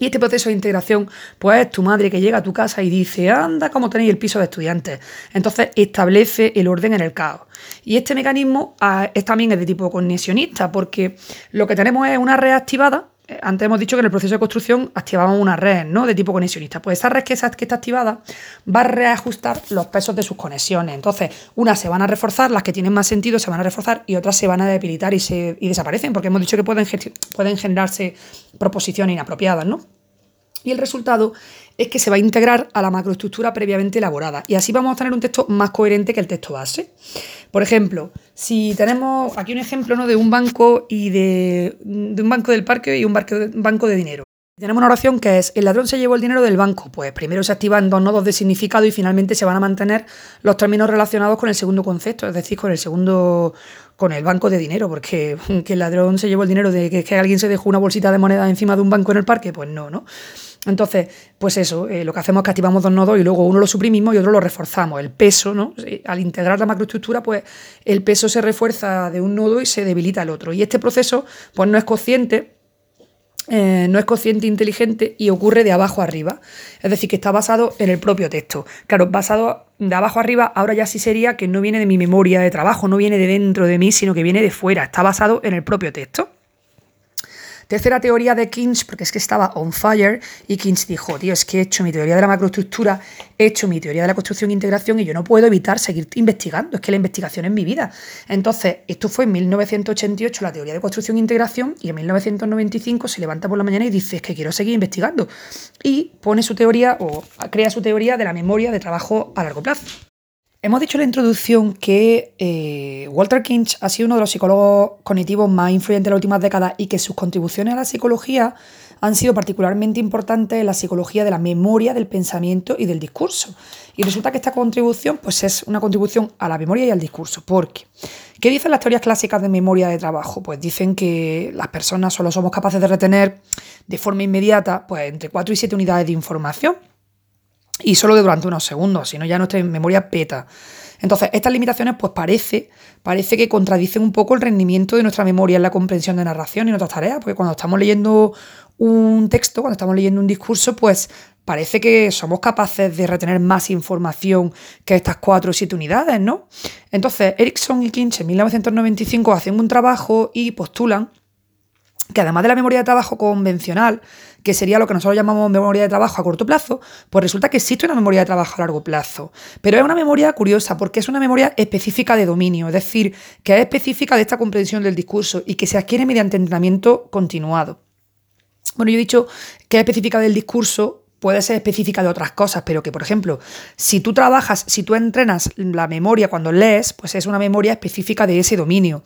Y este proceso de integración, pues es tu madre que llega a tu casa y dice, anda, ¿cómo tenéis el piso de estudiantes? Entonces establece el orden en el caos. Y este mecanismo ah, es también de tipo conexionista, porque lo que tenemos es una red activada. Antes hemos dicho que en el proceso de construcción activamos una red ¿no? de tipo conexionista. Pues esa red que, está activada va a reajustar los pesos de sus conexiones. Entonces, unas se van a reforzar, las que tienen más sentido se van a reforzar y otras se van a debilitar y, se, desaparecen, porque hemos dicho que pueden, pueden generarse proposiciones inapropiadas, ¿no? Y el resultado es que se va a integrar a la macroestructura previamente elaborada. Y así vamos a tener un texto más coherente que el texto base. Por ejemplo, si tenemos aquí un ejemplo ¿no? de un banco y de, un banco del parque y un banco de dinero. Tenemos una oración que es, el ladrón se llevó el dinero del banco. Pues primero se activan dos nodos de significado y finalmente se van a mantener los términos relacionados con el segundo concepto, es decir, con el segundo, con el banco de dinero, porque que el ladrón se llevó el dinero de que, que alguien se dejó una bolsita de moneda encima de un banco en el parque, pues no, ¿no? Entonces, pues eso, eh, lo que hacemos es que activamos dos nodos y luego uno lo suprimimos y otro lo reforzamos. El peso, ¿no? Eh, al integrar la macroestructura, pues el peso se refuerza de un nodo y se debilita el otro. Y este proceso, pues no es consciente, eh, no es consciente inteligente y ocurre de abajo arriba. Es decir, que está basado en el propio texto. Claro, basado de abajo arriba, ahora ya sí sería que no viene de mi memoria de trabajo, no viene de dentro de mí, sino que viene de fuera. Está basado en el propio texto. Tercera teoría de Keynes, porque es que estaba on fire, y Keynes dijo, tío, es que he hecho mi teoría de la macroestructura, he hecho mi teoría de la construcción e integración y yo no puedo evitar seguir investigando, es que la investigación es mi vida. Entonces, esto fue en 1988 la teoría de construcción e integración y en 1995 se levanta por la mañana y dice, es que quiero seguir investigando. Y pone su teoría o crea su teoría de la memoria de trabajo a largo plazo. Hemos dicho en la introducción que eh, Walter Kinch ha sido uno de los psicólogos cognitivos más influyentes de las últimas décadas y que sus contribuciones a la psicología han sido particularmente importantes en la psicología de la memoria, del pensamiento y del discurso. Y resulta que esta contribución pues, es una contribución a la memoria y al discurso. ¿Por qué? ¿Qué dicen las teorías clásicas de memoria de trabajo? Pues dicen que las personas solo somos capaces de retener de forma inmediata pues, entre 4 y 7 unidades de información y solo durante unos segundos, si no ya nuestra memoria peta. Entonces, estas limitaciones, pues parece, parece que contradicen un poco el rendimiento de nuestra memoria en la comprensión de narración y en otras tareas, porque cuando estamos leyendo un texto, cuando estamos leyendo un discurso, pues parece que somos capaces de retener más información que estas cuatro o siete unidades, ¿no? Entonces, Erickson y Kinch en 1995 hacen un trabajo y postulan que además de la memoria de trabajo convencional, que sería lo que nosotros llamamos memoria de trabajo a corto plazo, pues resulta que existe una memoria de trabajo a largo plazo. Pero es una memoria curiosa porque es una memoria específica de dominio, es decir, que es específica de esta comprensión del discurso y que se adquiere mediante entrenamiento continuado. Bueno, yo he dicho que es específica del discurso puede ser específica de otras cosas, pero que, por ejemplo, si tú trabajas, si tú entrenas la memoria cuando lees, pues es una memoria específica de ese dominio.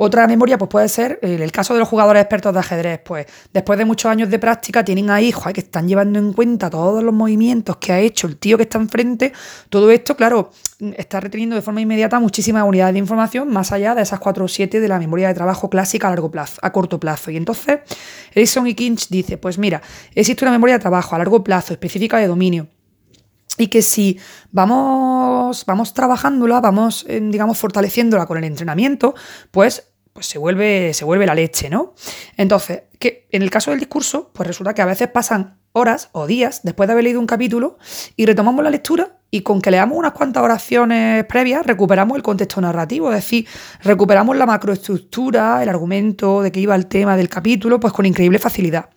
Otra memoria, pues puede ser, en el caso de los jugadores expertos de ajedrez, pues después de muchos años de práctica tienen ahí, joder, que están llevando en cuenta todos los movimientos que ha hecho el tío que está enfrente. Todo esto, claro, está reteniendo de forma inmediata muchísimas unidades de información más allá de esas 4 o 7 de la memoria de trabajo clásica a largo plazo, a corto plazo. Y entonces, Edison y Kinch dice, pues mira, existe una memoria de trabajo a largo plazo específica de dominio y que si vamos, vamos trabajándola, vamos, eh, digamos, fortaleciéndola con el entrenamiento, pues, pues se, vuelve, se vuelve la leche, ¿no? Entonces, que en el caso del discurso, pues resulta que a veces pasan horas o días después de haber leído un capítulo y retomamos la lectura y con que leamos unas cuantas oraciones previas recuperamos el contexto narrativo, es decir, recuperamos la macroestructura, el argumento de que iba el tema del capítulo, pues con increíble facilidad.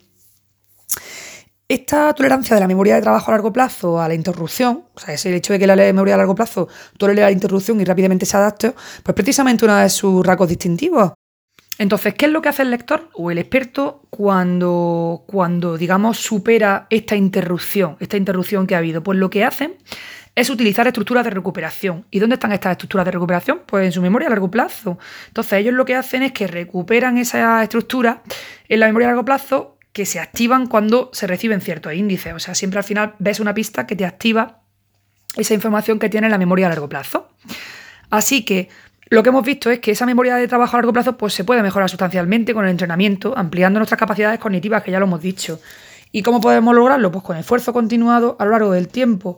Esta tolerancia de la memoria de trabajo a largo plazo a la interrupción, o sea, es el hecho de que la memoria a largo plazo tolere la interrupción y rápidamente se adapte, pues precisamente uno de sus rasgos distintivos. Entonces, ¿qué es lo que hace el lector o el experto cuando, cuando, digamos, supera esta interrupción, esta interrupción que ha habido? Pues lo que hacen es utilizar estructuras de recuperación. ¿Y dónde están estas estructuras de recuperación? Pues en su memoria a largo plazo. Entonces, ellos lo que hacen es que recuperan esa estructura en la memoria a largo plazo que se activan cuando se reciben ciertos índices. O sea, siempre al final ves una pista que te activa esa información que tiene la memoria a largo plazo. Así que lo que hemos visto es que esa memoria de trabajo a largo plazo pues, se puede mejorar sustancialmente con el entrenamiento, ampliando nuestras capacidades cognitivas, que ya lo hemos dicho. ¿Y cómo podemos lograrlo? Pues con esfuerzo continuado a lo largo del tiempo.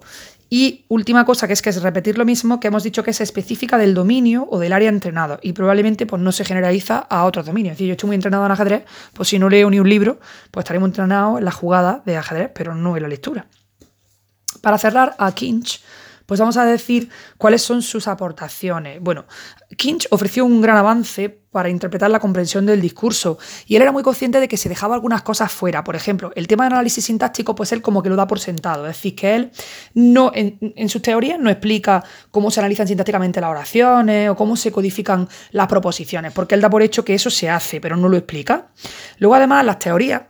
Y última cosa, que es que es repetir lo mismo que hemos dicho que es específica del dominio o del área entrenado y probablemente pues, no se generaliza a otros dominios. Es decir, yo estoy muy entrenado en ajedrez, pues si no leo ni un libro, pues estaré muy entrenado en la jugada de ajedrez, pero no en la lectura. Para cerrar, a Kinch pues vamos a decir cuáles son sus aportaciones. Bueno, Kinch ofreció un gran avance para interpretar la comprensión del discurso y él era muy consciente de que se dejaba algunas cosas fuera. Por ejemplo, el tema del análisis sintáctico, pues él como que lo da por sentado. Es decir, que él no, en, en sus teorías no explica cómo se analizan sintácticamente las oraciones o cómo se codifican las proposiciones, porque él da por hecho que eso se hace, pero no lo explica. Luego, además, las teorías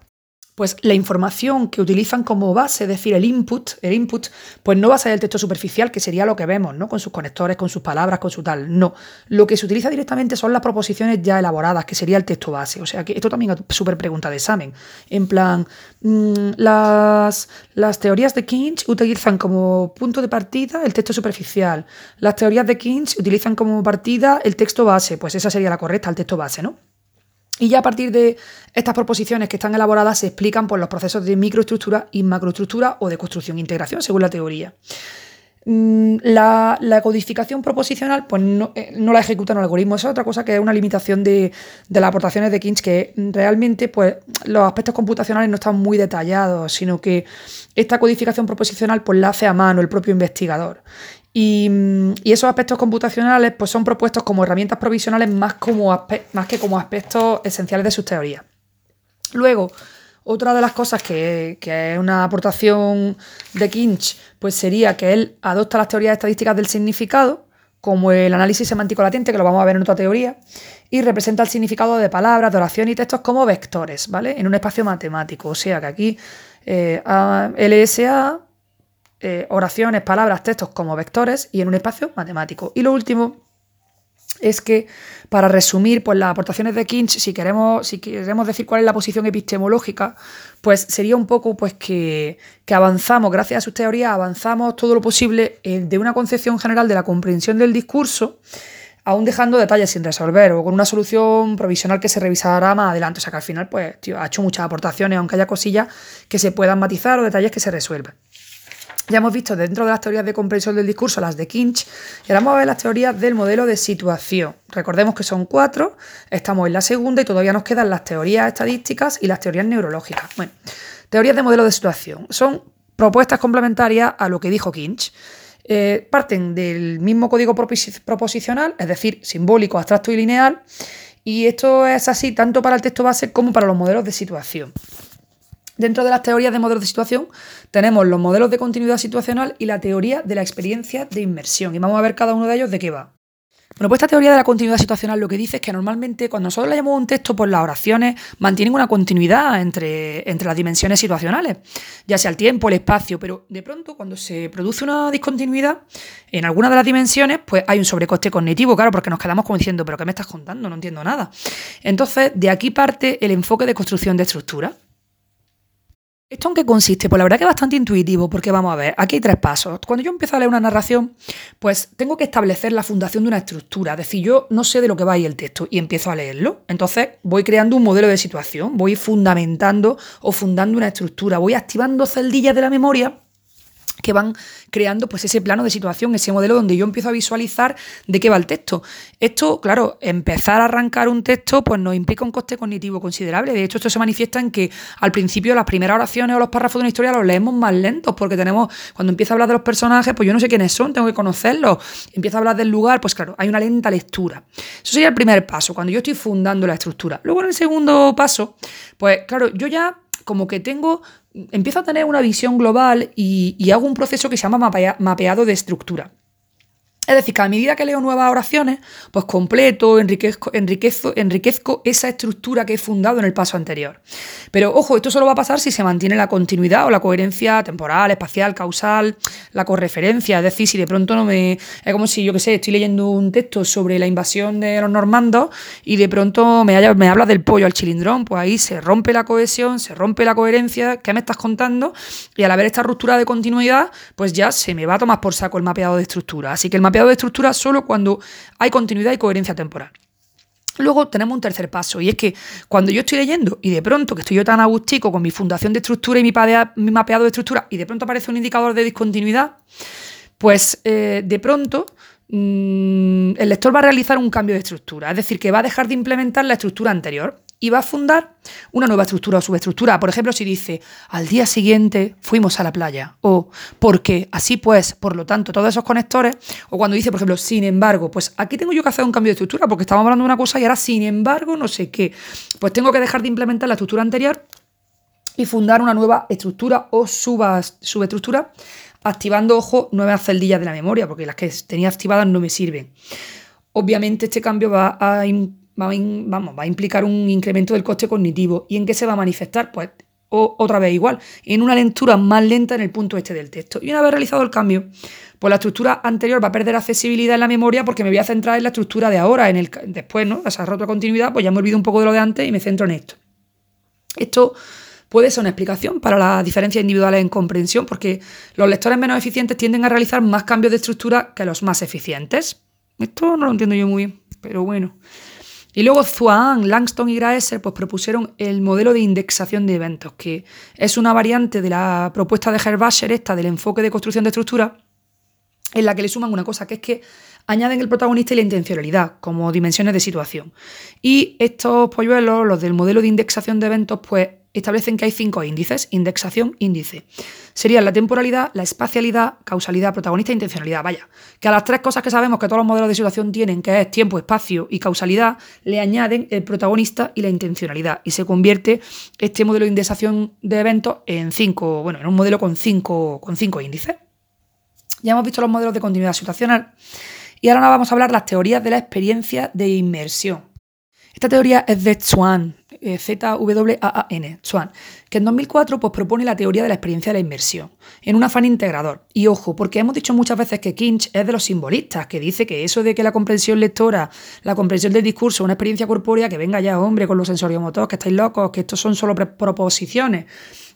pues la información que utilizan como base, es decir, el input, el input, pues no va a ser el texto superficial, que sería lo que vemos, ¿no? Con sus conectores, con sus palabras, con su tal. No. Lo que se utiliza directamente son las proposiciones ya elaboradas, que sería el texto base. O sea que esto también es súper pregunta de examen. En plan, mm, las, las teorías de Kinch utilizan como punto de partida el texto superficial. Las teorías de Kinch utilizan como partida el texto base. Pues esa sería la correcta, el texto base, ¿no? Y ya a partir de estas proposiciones que están elaboradas se explican por los procesos de microestructura y macroestructura o de construcción e integración, según la teoría. Mm, la, codificación proposicional pues no, eh, la ejecutan los algoritmos. Esa es otra cosa que es una limitación de, las aportaciones de Kinch, que realmente pues, los aspectos computacionales no están muy detallados, sino que esta codificación proposicional pues, la hace a mano el propio investigador. Y, esos aspectos computacionales pues, son propuestos como herramientas provisionales más, como más que como aspectos esenciales de sus teorías. Luego, otra de las cosas que, es una aportación de Kinch pues sería que él adopta las teorías estadísticas del significado, como el análisis semántico latente, que lo vamos a ver en otra teoría, y representa el significado de palabras, de oración y textos como vectores, ¿vale? En un espacio matemático. O sea que aquí eh, LSA eh, oraciones, palabras, textos como vectores y en un espacio matemático. Y lo último es que, para resumir, pues las aportaciones de Kinch, si queremos, si queremos decir cuál es la posición epistemológica, pues sería un poco pues que, que avanzamos, gracias a sus teorías, avanzamos todo lo posible de una concepción general de la comprensión del discurso, aún dejando detalles sin resolver o con una solución provisional que se revisará más adelante. O sea que al final, pues, tío, ha hecho muchas aportaciones, aunque haya cosillas que se puedan matizar o detalles que se resuelven. Ya hemos visto dentro de las teorías de comprensión del discurso las de Kinch y ahora vamos a ver las teorías del modelo de situación. Recordemos que son cuatro, estamos en la segunda y todavía nos quedan las teorías estadísticas y las teorías neurológicas. Bueno, teorías de modelo de situación. Son propuestas complementarias a lo que dijo Kinch. Eh, parten del mismo código proposicional, es decir, simbólico, abstracto y lineal, y esto es así tanto para el texto base como para los modelos de situación. Dentro de las teorías de modelos de situación tenemos los modelos de continuidad situacional y la teoría de la experiencia de inmersión. Y vamos a ver cada uno de ellos de qué va. Bueno, pues esta teoría de la continuidad situacional lo que dice es que normalmente cuando nosotros leemos un texto, pues las oraciones mantienen una continuidad entre, entre las dimensiones situacionales, ya sea el tiempo, el espacio, pero de pronto cuando se produce una discontinuidad en alguna de las dimensiones, pues hay un sobrecoste cognitivo, claro, porque nos quedamos como diciendo, pero ¿qué me estás contando? No entiendo nada. Entonces, de aquí parte el enfoque de construcción de estructura. ¿Esto en qué consiste? Pues la verdad que es bastante intuitivo, porque vamos a ver, aquí hay tres pasos. Cuando yo empiezo a leer una narración, pues tengo que establecer la fundación de una estructura, es decir, yo no sé de lo que va ahí el texto y empiezo a leerlo. Entonces voy creando un modelo de situación, voy fundamentando o fundando una estructura, voy activando celdillas de la memoria que van creando pues ese plano de situación, ese modelo donde yo empiezo a visualizar de qué va el texto. Esto, claro, empezar a arrancar un texto pues nos implica un coste cognitivo considerable. De hecho, esto se manifiesta en que al principio las primeras oraciones o los párrafos de una historia los leemos más lentos porque tenemos, cuando empieza a hablar de los personajes, pues yo no sé quiénes son, tengo que conocerlos. Empieza a hablar del lugar, pues claro, hay una lenta lectura. Eso sería el primer paso, cuando yo estoy fundando la estructura. Luego en el segundo paso, pues claro, yo ya como que tengo, empiezo a tener una visión global y, hago un proceso que se llama mapeado de estructura. Es decir, que a medida que leo nuevas oraciones, pues completo, enriquezco, enriquezco, esa estructura que he fundado en el paso anterior. Pero ojo, esto solo va a pasar si se mantiene la continuidad o la coherencia temporal, espacial, causal, la correferencia. Es decir, si de pronto no me. Es como si, yo qué sé, estoy leyendo un texto sobre la invasión de los normandos y de pronto me, me habla del pollo al chilindrón. Pues ahí se rompe la cohesión, se rompe la coherencia. ¿Qué me estás contando? Y al haber esta ruptura de continuidad, pues ya se me va a tomar por saco el mapeado de estructura. Así que el mapeado de estructura solo cuando hay continuidad y coherencia temporal. Luego tenemos un tercer paso y es que cuando yo estoy leyendo y de pronto que estoy yo tan agustico con mi fundación de estructura y mi, mapeado de estructura y de pronto aparece un indicador de discontinuidad, pues eh, de pronto mm, el lector va a realizar un cambio de estructura, es decir, que va a dejar de implementar la estructura anterior y va a fundar una nueva estructura o subestructura. Por ejemplo, si dice, al día siguiente fuimos a la playa, o porque, así pues, por lo tanto, todos esos conectores, o cuando dice, por ejemplo, sin embargo, pues aquí tengo yo que hacer un cambio de estructura porque estábamos hablando de una cosa y ahora, sin embargo, no sé qué, pues tengo que dejar de implementar la estructura anterior y fundar una nueva estructura o subestructura, activando, ojo, nuevas celdillas de la memoria, porque las que tenía activadas no me sirven. Obviamente este cambio va a va a, vamos, va a implicar un incremento del coste cognitivo. ¿Y en qué se va a manifestar? Pues otra vez igual, en una lectura más lenta en el punto este del texto. Y una vez realizado el cambio, pues la estructura anterior va a perder accesibilidad en la memoria porque me voy a centrar en la estructura de ahora, en el después, ¿no? Esa rota continuidad, pues ya me olvido un poco de lo de antes y me centro en esto. Esto puede ser una explicación para las diferencias individuales en comprensión, porque los lectores menos eficientes tienden a realizar más cambios de estructura que los más eficientes. Esto no lo entiendo yo muy bien, pero bueno. Y luego Zhuang, Langston y Graeser pues, propusieron el modelo de indexación de eventos, que es una variante de la propuesta de Herbasher, esta del enfoque de construcción de estructura, en la que le suman una cosa, que es que añaden el protagonista y la intencionalidad como dimensiones de situación. Y estos polluelos, los del modelo de indexación de eventos, pues establecen que hay cinco índices, indexación, índice. Serían la temporalidad, la espacialidad, causalidad, protagonista e intencionalidad. Vaya, que a las tres cosas que sabemos que todos los modelos de situación tienen, que es tiempo, espacio y causalidad, le añaden el protagonista y la intencionalidad. Y se convierte este modelo de indexación de eventos en cinco, bueno, en un modelo con cinco, con cinco índices. Ya hemos visto los modelos de continuidad situacional y ahora vamos a hablar de las teorías de la experiencia de inmersión. Esta teoría es de Zhuang eh, Swan, que en 2004 pues, propone la teoría de la experiencia de la inmersión, en un afán integrador. Y ojo, porque hemos dicho muchas veces que Kinch es de los simbolistas, que dice que eso de que la comprensión lectora, la comprensión del discurso, una experiencia corpórea, que venga ya, hombre, con los sensoriomotor, que estáis locos, que estos son solo proposiciones.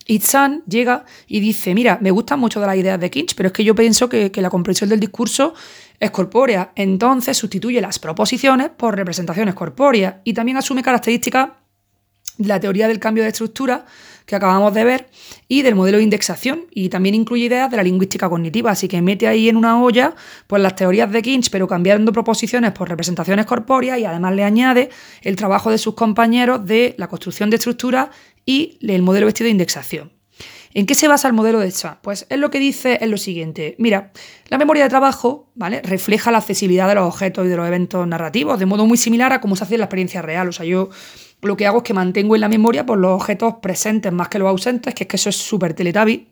Y Chan llega y dice, mira, me gustan mucho de las ideas de Kinch, pero es que yo pienso que, que la comprensión del discurso es corpórea. Entonces sustituye las proposiciones por representaciones corpóreas y también asume características la teoría del cambio de estructura que acabamos de ver y del modelo de indexación y también incluye ideas de la lingüística cognitiva, así que mete ahí en una olla pues las teorías de Kinch, pero cambiando proposiciones por representaciones corpóreas y además le añade el trabajo de sus compañeros de la construcción de estructura y el modelo vestido de indexación. ¿En qué se basa el modelo de Schwab? Pues es lo que dice es lo siguiente. Mira, la memoria de trabajo ¿vale? refleja la accesibilidad de los objetos y de los eventos narrativos de modo muy similar a cómo se hace en la experiencia real. O sea, yo lo que hago es que mantengo en la memoria por los objetos presentes más que los ausentes, que es que eso es súper teletabi.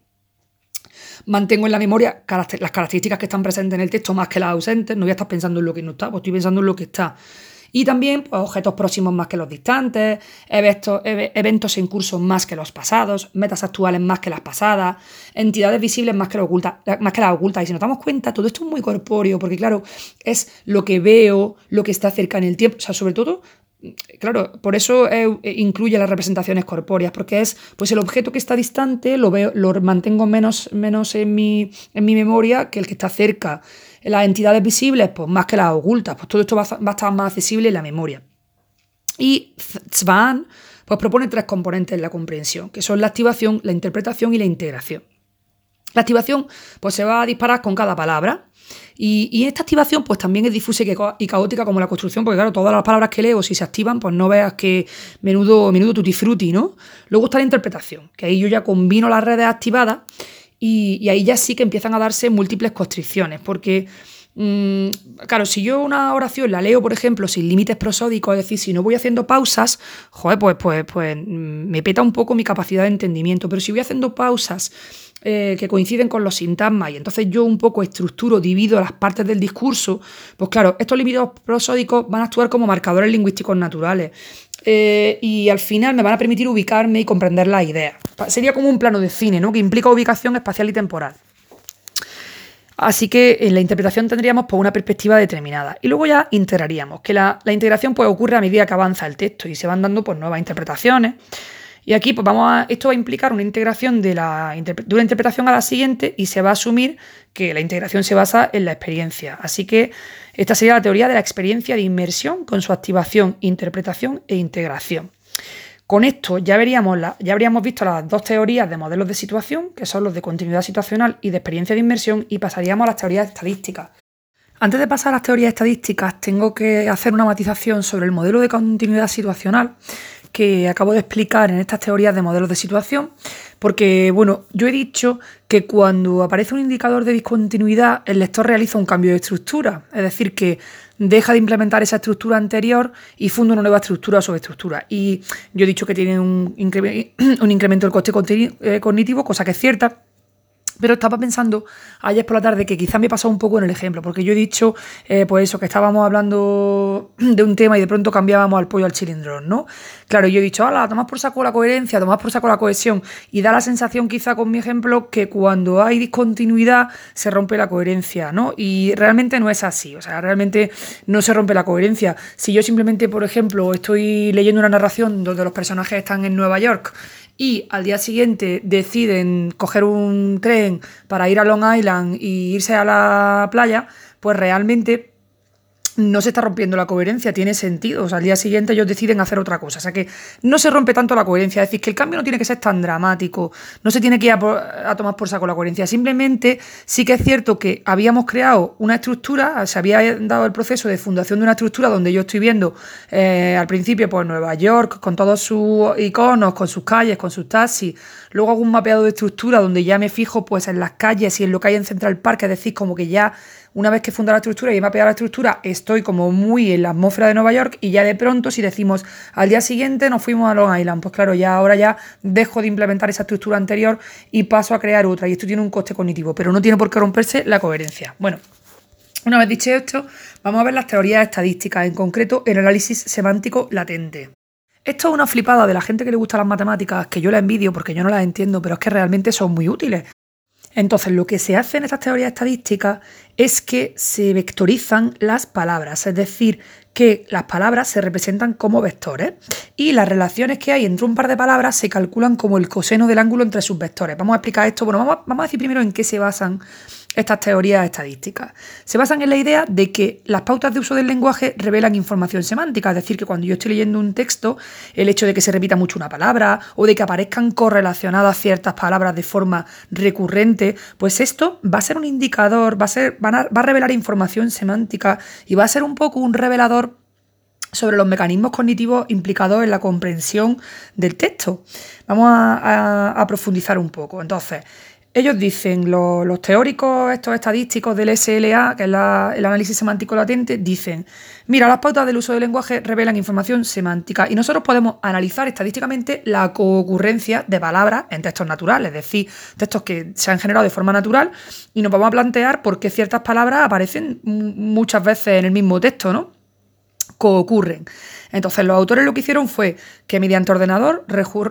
Mantengo en la memoria las características que están presentes en el texto más que las ausentes. No voy a estar pensando en lo que no está, pues estoy pensando en lo que está. Y también pues, objetos próximos más que los distantes, eventos, eventos en curso más que los pasados, metas actuales más que las pasadas, entidades visibles más que, las ocultas, más que las ocultas. Y si nos damos cuenta, todo esto es muy corpóreo, porque claro, es lo que veo, lo que está cerca en el tiempo, o sea, sobre todo claro, por eso eh, incluye las representaciones corpóreas, porque es pues el objeto que está distante lo veo, lo mantengo menos, menos en, mi, en mi memoria que el que está cerca. Las entidades visibles, pues más que las ocultas, pues todo esto va, a estar más accesible en la memoria. Y Zwan pues propone tres componentes en la comprensión, que son la activación, la interpretación y la integración. La activación pues se va a disparar con cada palabra, y, esta activación pues también es difusa y caótica como la construcción, porque claro, todas las palabras que leo, si se activan, pues no veas que menudo, menudo tutti frutti, ¿no? Luego está la interpretación, que ahí yo ya combino las redes activadas y, ahí ya sí que empiezan a darse múltiples constricciones, porque... Mm, claro, si yo una oración la leo, por ejemplo, sin límites prosódicos, es decir, si no voy haciendo pausas, joder, pues, pues, pues mm, me peta un poco mi capacidad de entendimiento. Pero si voy haciendo pausas eh, que coinciden con los sintagmas y entonces yo un poco estructuro, divido las partes del discurso, pues claro, estos límites prosódicos van a actuar como marcadores lingüísticos naturales. Eh, y al final me van a permitir ubicarme y comprender las ideas. Sería como un plano de cine, ¿no? Que implica ubicación espacial y temporal. Así que en la interpretación tendríamos pues, una perspectiva determinada. Y luego ya integraríamos, que la, integración pues, ocurre a medida que avanza el texto y se van dando pues, nuevas interpretaciones. Y aquí, pues vamos a, esto va a implicar una integración de, la, una interpretación a la siguiente y se va a asumir que la integración se basa en la experiencia. Así que esta sería la teoría de la experiencia de inmersión con su activación, interpretación e integración. Con esto ya, veríamos ya habríamos visto las dos teorías de modelos de situación, que son los de continuidad situacional y de experiencia de inmersión, y pasaríamos a las teorías estadísticas. Antes de pasar a las teorías estadísticas, tengo que hacer una matización sobre el modelo de continuidad situacional, que acabo de explicar en estas teorías de modelos de situación, porque, bueno, yo he dicho que cuando aparece un indicador de discontinuidad, el lector realiza un cambio de estructura, es decir, que deja de implementar esa estructura anterior y funda una nueva estructura o subestructura. Y yo he dicho que tiene un, un incremento del coste eh, cognitivo, cosa que es cierta, pero estaba pensando ayer por la tarde que quizá me he pasado un poco en el ejemplo, porque yo he dicho, eh, pues eso, que estábamos hablando de un tema y de pronto cambiábamos al pollo al chilindrón, ¿no? Claro, yo he dicho, ala, tomás por saco la coherencia, tomás por saco la cohesión, y da la sensación quizá con mi ejemplo que cuando hay discontinuidad se rompe la coherencia, ¿no? Y realmente no es así, o sea, realmente no se rompe la coherencia. Si yo simplemente, por ejemplo, estoy leyendo una narración donde los personajes están en Nueva York, y al día siguiente deciden coger un tren para ir a Long Island y irse a la playa, pues realmente no se está rompiendo la coherencia, tiene sentido. O sea, al día siguiente ellos deciden hacer otra cosa. O sea que no se rompe tanto la coherencia. Es decir, que el cambio no tiene que ser tan dramático, no se tiene que ir a, tomar por saco la coherencia. Simplemente sí que es cierto que habíamos creado una estructura, se había dado el proceso de fundación de una estructura donde yo estoy viendo eh, al principio pues Nueva York con todos sus iconos, con sus calles, con sus taxis. Luego hago un mapeado de estructura donde ya me fijo pues en las calles y en lo que hay en Central Park, es decir, como que ya una vez que funda la estructura y he mapeado la estructura, estoy como muy en la atmósfera de Nueva York y ya de pronto si decimos al día siguiente nos fuimos a Long Island, pues claro, ya ahora ya dejo de implementar esa estructura anterior y paso a crear otra y esto tiene un coste cognitivo, pero no tiene por qué romperse la coherencia. Bueno, una vez dicho esto, vamos a ver las teorías estadísticas, en concreto el análisis semántico latente. Esto es una flipada de la gente que le gusta las matemáticas, que yo la envidio porque yo no las entiendo, pero es que realmente son muy útiles. Entonces, lo que se hace en estas teorías estadísticas es que se vectorizan las palabras, es decir, que las palabras se representan como vectores y las relaciones que hay entre un par de palabras se calculan como el coseno del ángulo entre sus vectores. Vamos a explicar esto, bueno, vamos a, decir primero en qué se basan estas teorías estadísticas. Se basan en la idea de que las pautas de uso del lenguaje revelan información semántica, es decir, que cuando yo estoy leyendo un texto, el hecho de que se repita mucho una palabra o de que aparezcan correlacionadas ciertas palabras de forma recurrente, pues esto va a ser un indicador, va a, ser, va a, revelar información semántica y va a ser un poco un revelador sobre los mecanismos cognitivos implicados en la comprensión del texto. Vamos a, a profundizar un poco. Entonces, ellos dicen, los, teóricos, estos estadísticos del SLA, que es el análisis semántico latente, dicen, mira, las pautas del uso del lenguaje revelan información semántica y nosotros podemos analizar estadísticamente la concurrencia de palabras en textos naturales, es decir, textos que se han generado de forma natural y nos vamos a plantear por qué ciertas palabras aparecen muchas veces en el mismo texto, ¿no? Ocurren. Entonces, los autores lo que hicieron fue que mediante ordenador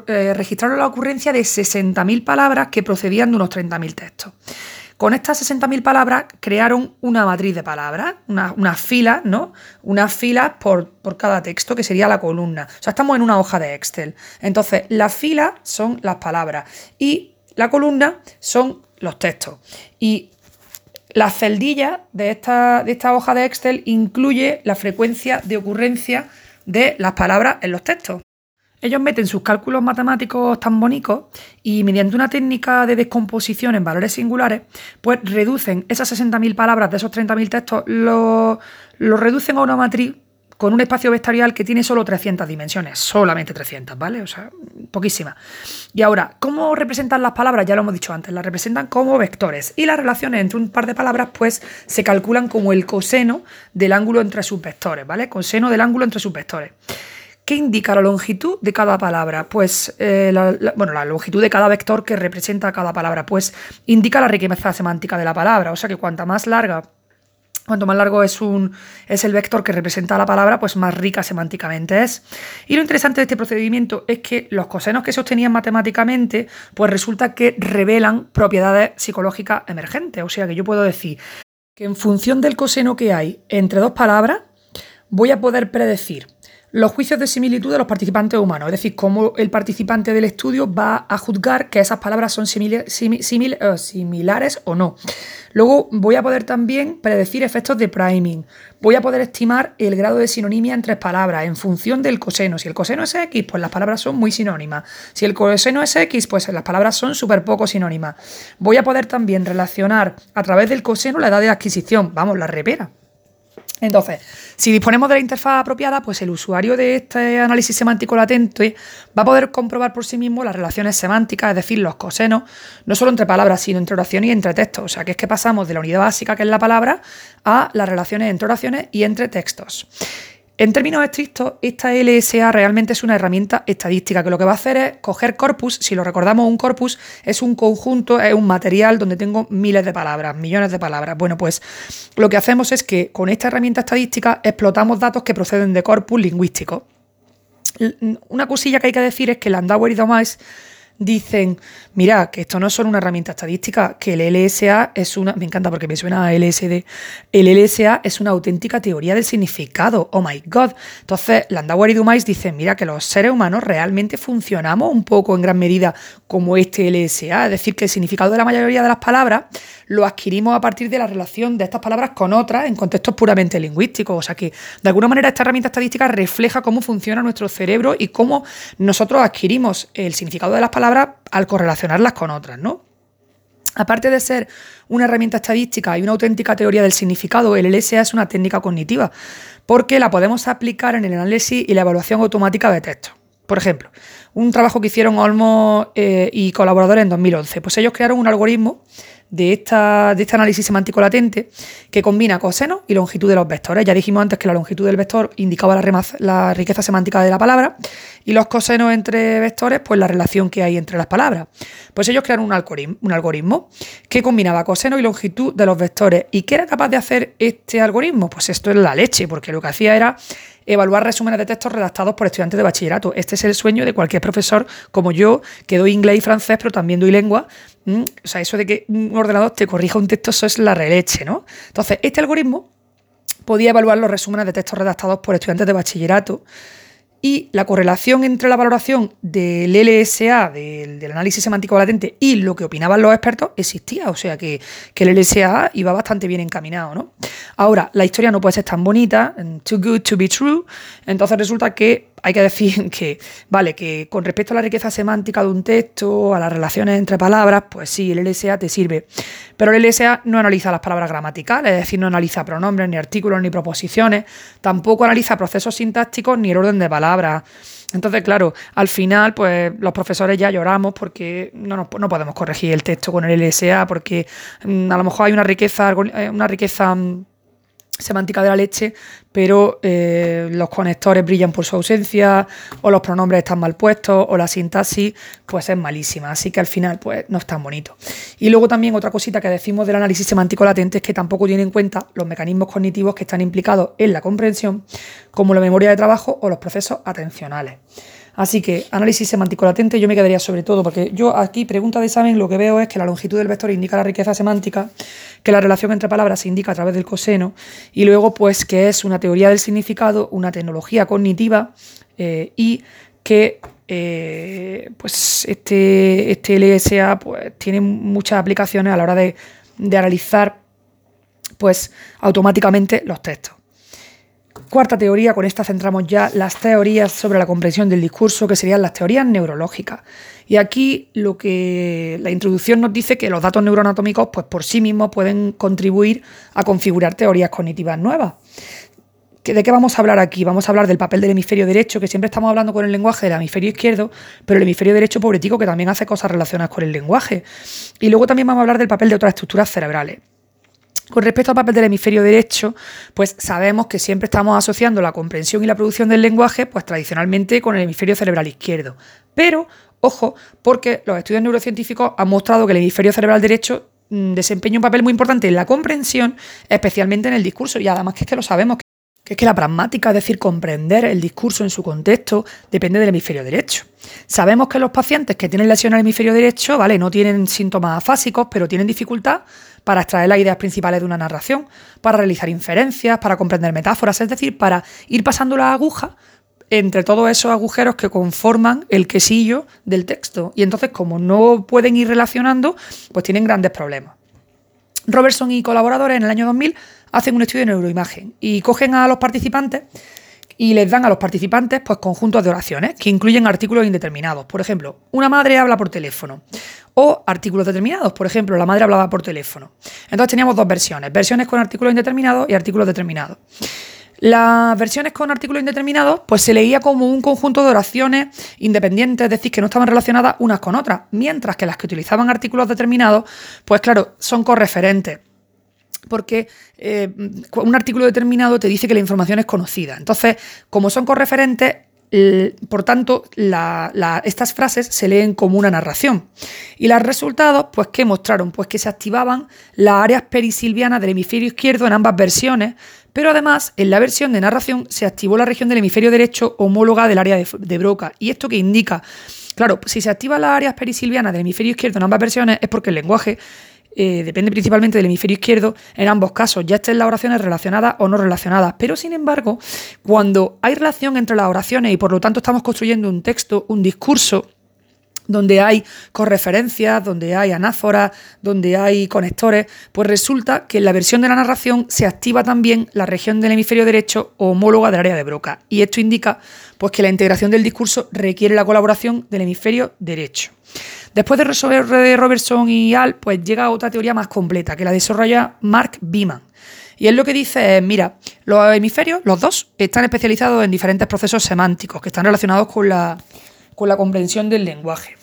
eh, registraron la ocurrencia de 60.000 palabras que procedían de unos 30.000 textos. Con estas 60.000 palabras crearon una matriz de palabras, unas una filas, ¿no? Unas filas por, por, cada texto, que sería la columna. O sea, estamos en una hoja de Excel. Entonces, las filas son las palabras y la columna son los textos. Y la celdilla de esta, hoja de Excel incluye la frecuencia de ocurrencia de las palabras en los textos. Ellos meten sus cálculos matemáticos tan bonitos y mediante una técnica de descomposición en valores singulares, pues reducen esas 60.000 palabras de esos 30.000 textos, lo reducen a una matriz con un espacio vectorial que tiene solo 300 dimensiones, solamente 300, ¿vale? O sea, poquísimas. Y ahora, ¿cómo representan las palabras? Ya lo hemos dicho antes, las representan como vectores. Y las relaciones entre un par de palabras, pues, se calculan como el coseno del ángulo entre sus vectores, ¿vale? Coseno del ángulo entre sus vectores. ¿Qué indica la longitud de cada palabra? Pues, eh, bueno, la longitud de cada vector que representa cada palabra, pues indica la riqueza semántica de la palabra. O sea que cuanta más larga Cuanto más largo es, un, es el vector que representa la palabra, pues más rica semánticamente es. Y lo interesante de este procedimiento es que los cosenos que se obtenían matemáticamente, pues resulta que revelan propiedades psicológicas emergentes. O sea que yo puedo decir que en función del coseno que hay entre dos palabras, voy a poder predecir los juicios de similitud de los participantes humanos, es decir, cómo el participante del estudio va a juzgar que esas palabras son eh, similares o no. Luego voy a poder también predecir efectos de priming. Voy a poder estimar el grado de sinonimia entre palabras en función del coseno. Si el coseno es X, pues las palabras son muy sinónimas. Si el coseno es X, pues las palabras son súper poco sinónimas. Voy a poder también relacionar a través del coseno la edad de adquisición. Vamos, la repera. Entonces, si disponemos de la interfaz apropiada, pues el usuario de este análisis semántico latente va a poder comprobar por sí mismo las relaciones semánticas, es decir, los cosenos, no solo entre palabras, sino entre oraciones y entre textos. O sea, que es que pasamos de la unidad básica, que es la palabra, a las relaciones entre oraciones y entre textos. En términos estrictos, esta LSA realmente es una herramienta estadística que lo que va a hacer es coger corpus, si lo recordamos, un corpus es un conjunto, es un material donde tengo miles de palabras, millones de palabras. Bueno, pues lo que hacemos es que con esta herramienta estadística explotamos datos que proceden de corpus lingüísticos. Una cosilla que hay que decir es que Landauer y Domaes dicen, mira, que esto no es solo una herramienta estadística, que el LSA es una, me encanta porque me suena a LSD, el LSA es una auténtica teoría del significado, oh my god. Entonces, Landauer y Dumais dicen, mira, que los seres humanos realmente funcionamos un poco en gran medida como este LSA, es decir, que el significado de la mayoría de las palabras lo adquirimos a partir de la relación de estas palabras con otras en contextos puramente lingüísticos, o sea que de alguna manera esta herramienta estadística refleja cómo funciona nuestro cerebro y cómo nosotros adquirimos el significado de las palabras al correlacionarlas con otras, ¿no? Aparte de ser una herramienta estadística y una auténtica teoría del significado, el LSA es una técnica cognitiva, porque la podemos aplicar en el análisis y la evaluación automática de textos. Por ejemplo, un trabajo que hicieron Olmo eh, y colaboradores en 2011, pues ellos crearon un algoritmo de, esta, de este análisis semántico latente que combina coseno y longitud de los vectores. Ya dijimos antes que la longitud del vector indicaba la, la riqueza semántica de la palabra y los cosenos entre vectores, pues la relación que hay entre las palabras. Pues ellos crearon un algoritmo, un algoritmo que combinaba coseno y longitud de los vectores. ¿Y qué era capaz de hacer este algoritmo? Pues esto es la leche, porque lo que hacía era evaluar resúmenes de textos redactados por estudiantes de bachillerato. Este es el sueño de cualquier profesor como yo, que doy inglés y francés, pero también doy lengua. Mm, o sea, eso de que un ordenador te corrija un texto, eso es la releche, ¿no? Entonces, este algoritmo podía evaluar los resúmenes de textos redactados por estudiantes de bachillerato y la correlación entre la valoración del LSA, del, análisis semántico latente, y lo que opinaban los expertos existía. O sea que, que, el LSA iba bastante bien encaminado. ¿no? Ahora, la historia no puede ser tan bonita, too good to be true. Entonces resulta que hay que decir que, vale, que con respecto a la riqueza semántica de un texto, a las relaciones entre palabras, pues sí, el LSA te sirve. Pero el LSA no analiza las palabras gramaticales, es decir, no analiza pronombres, ni artículos, ni proposiciones, tampoco analiza procesos sintácticos ni el orden de palabras. Entonces, claro, al final, pues los profesores ya lloramos porque no, no podemos corregir el texto con el LSA, porque mm, a lo mejor hay una riqueza, eh, una riqueza mm, semántica de la leche, pero eh, los conectores brillan por su ausencia, o los pronombres están mal puestos, o la sintaxis pues es malísima. Así que al final, pues no es tan bonito. Y luego también otra cosita que decimos del análisis semántico latente es que tampoco tiene en cuenta los mecanismos cognitivos que están implicados en la comprensión, como la memoria de trabajo o los procesos atencionales. Así que análisis semántico latente yo me quedaría sobre todo, porque yo aquí, pregunta de examen, lo que veo es que la longitud del vector indica la riqueza semántica, que la relación entre palabras se indica a través del coseno, y luego pues que es una teoría del significado, una tecnología cognitiva eh, y que eh, pues este, este LSA pues, tiene muchas aplicaciones a la hora de, de analizar pues automáticamente los textos. Cuarta teoría, con esta centramos ya las teorías sobre la comprensión del discurso, que serían las teorías neurológicas. Y aquí lo que la introducción nos dice que los datos neuroanatómicos, pues por sí mismos pueden contribuir a configurar teorías cognitivas nuevas. ¿De qué vamos a hablar aquí? Vamos a hablar del papel del hemisferio derecho, que siempre estamos hablando con el lenguaje del hemisferio izquierdo, pero el hemisferio derecho, pobretico, que también hace cosas relacionadas con el lenguaje. Y luego también vamos a hablar del papel de otras estructuras cerebrales. Con respecto al papel del hemisferio derecho, pues sabemos que siempre estamos asociando la comprensión y la producción del lenguaje, pues tradicionalmente con el hemisferio cerebral izquierdo. Pero, ojo, porque los estudios neurocientíficos han mostrado que el hemisferio cerebral derecho mm, desempeña un papel muy importante en la comprensión, especialmente en el discurso, y además que es que lo sabemos, que es que la pragmática, es decir, comprender el discurso en su contexto, depende del hemisferio derecho. Sabemos que los pacientes que tienen lesión al hemisferio derecho, ¿vale? No tienen síntomas afásicos, pero tienen dificultad para extraer las ideas principales de una narración, para realizar inferencias, para comprender metáforas, es decir, para ir pasando la aguja entre todos esos agujeros que conforman el quesillo del texto. Y entonces, como no pueden ir relacionando, pues tienen grandes problemas. Robertson y colaboradores en el año 2000 hacen un estudio de neuroimagen y cogen a los participantes y les dan a los participantes pues conjuntos de oraciones que incluyen artículos indeterminados. Por ejemplo, una madre habla por teléfono o artículos determinados. Por ejemplo, la madre hablaba por teléfono. Entonces teníamos dos versiones, versiones con artículos indeterminados y artículos determinados. Las versiones con artículos indeterminados, pues se leía como un conjunto de oraciones independientes, es decir, que no estaban relacionadas unas con otras, mientras que las que utilizaban artículos determinados, pues claro, son correferentes porque eh, un artículo determinado te dice que la información es conocida. Entonces, como son correferentes, por tanto, estas frases se leen como una narración. Y los resultados, pues, ¿qué mostraron? Pues que se activaban las áreas perisilvianas del hemisferio izquierdo en ambas versiones, pero además, en la versión de narración se activó la región del hemisferio derecho homóloga del área de, de Broca. ¿Y esto qué indica? Claro, si se activan las áreas perisilvianas del hemisferio izquierdo en ambas versiones es porque el lenguaje eh, depende principalmente del hemisferio izquierdo en ambos casos, ya estén las oraciones relacionadas o no relacionadas. Pero sin embargo, cuando hay relación entre las oraciones y por lo tanto estamos construyendo un texto, un discurso, donde hay correferencias, donde hay anáforas, donde hay conectores, pues resulta que en la versión de la narración se activa también la región del hemisferio derecho homóloga del área de Broca. Y esto indica pues, que la integración del discurso requiere la colaboración del hemisferio derecho. Después de resolver de Robertson y Al, pues llega otra teoría más completa, que la desarrolla Mark Beeman. Y él lo que dice es, mira, los hemisferios, los dos, están especializados en diferentes procesos semánticos que están relacionados con la, con la comprensión del lenguaje.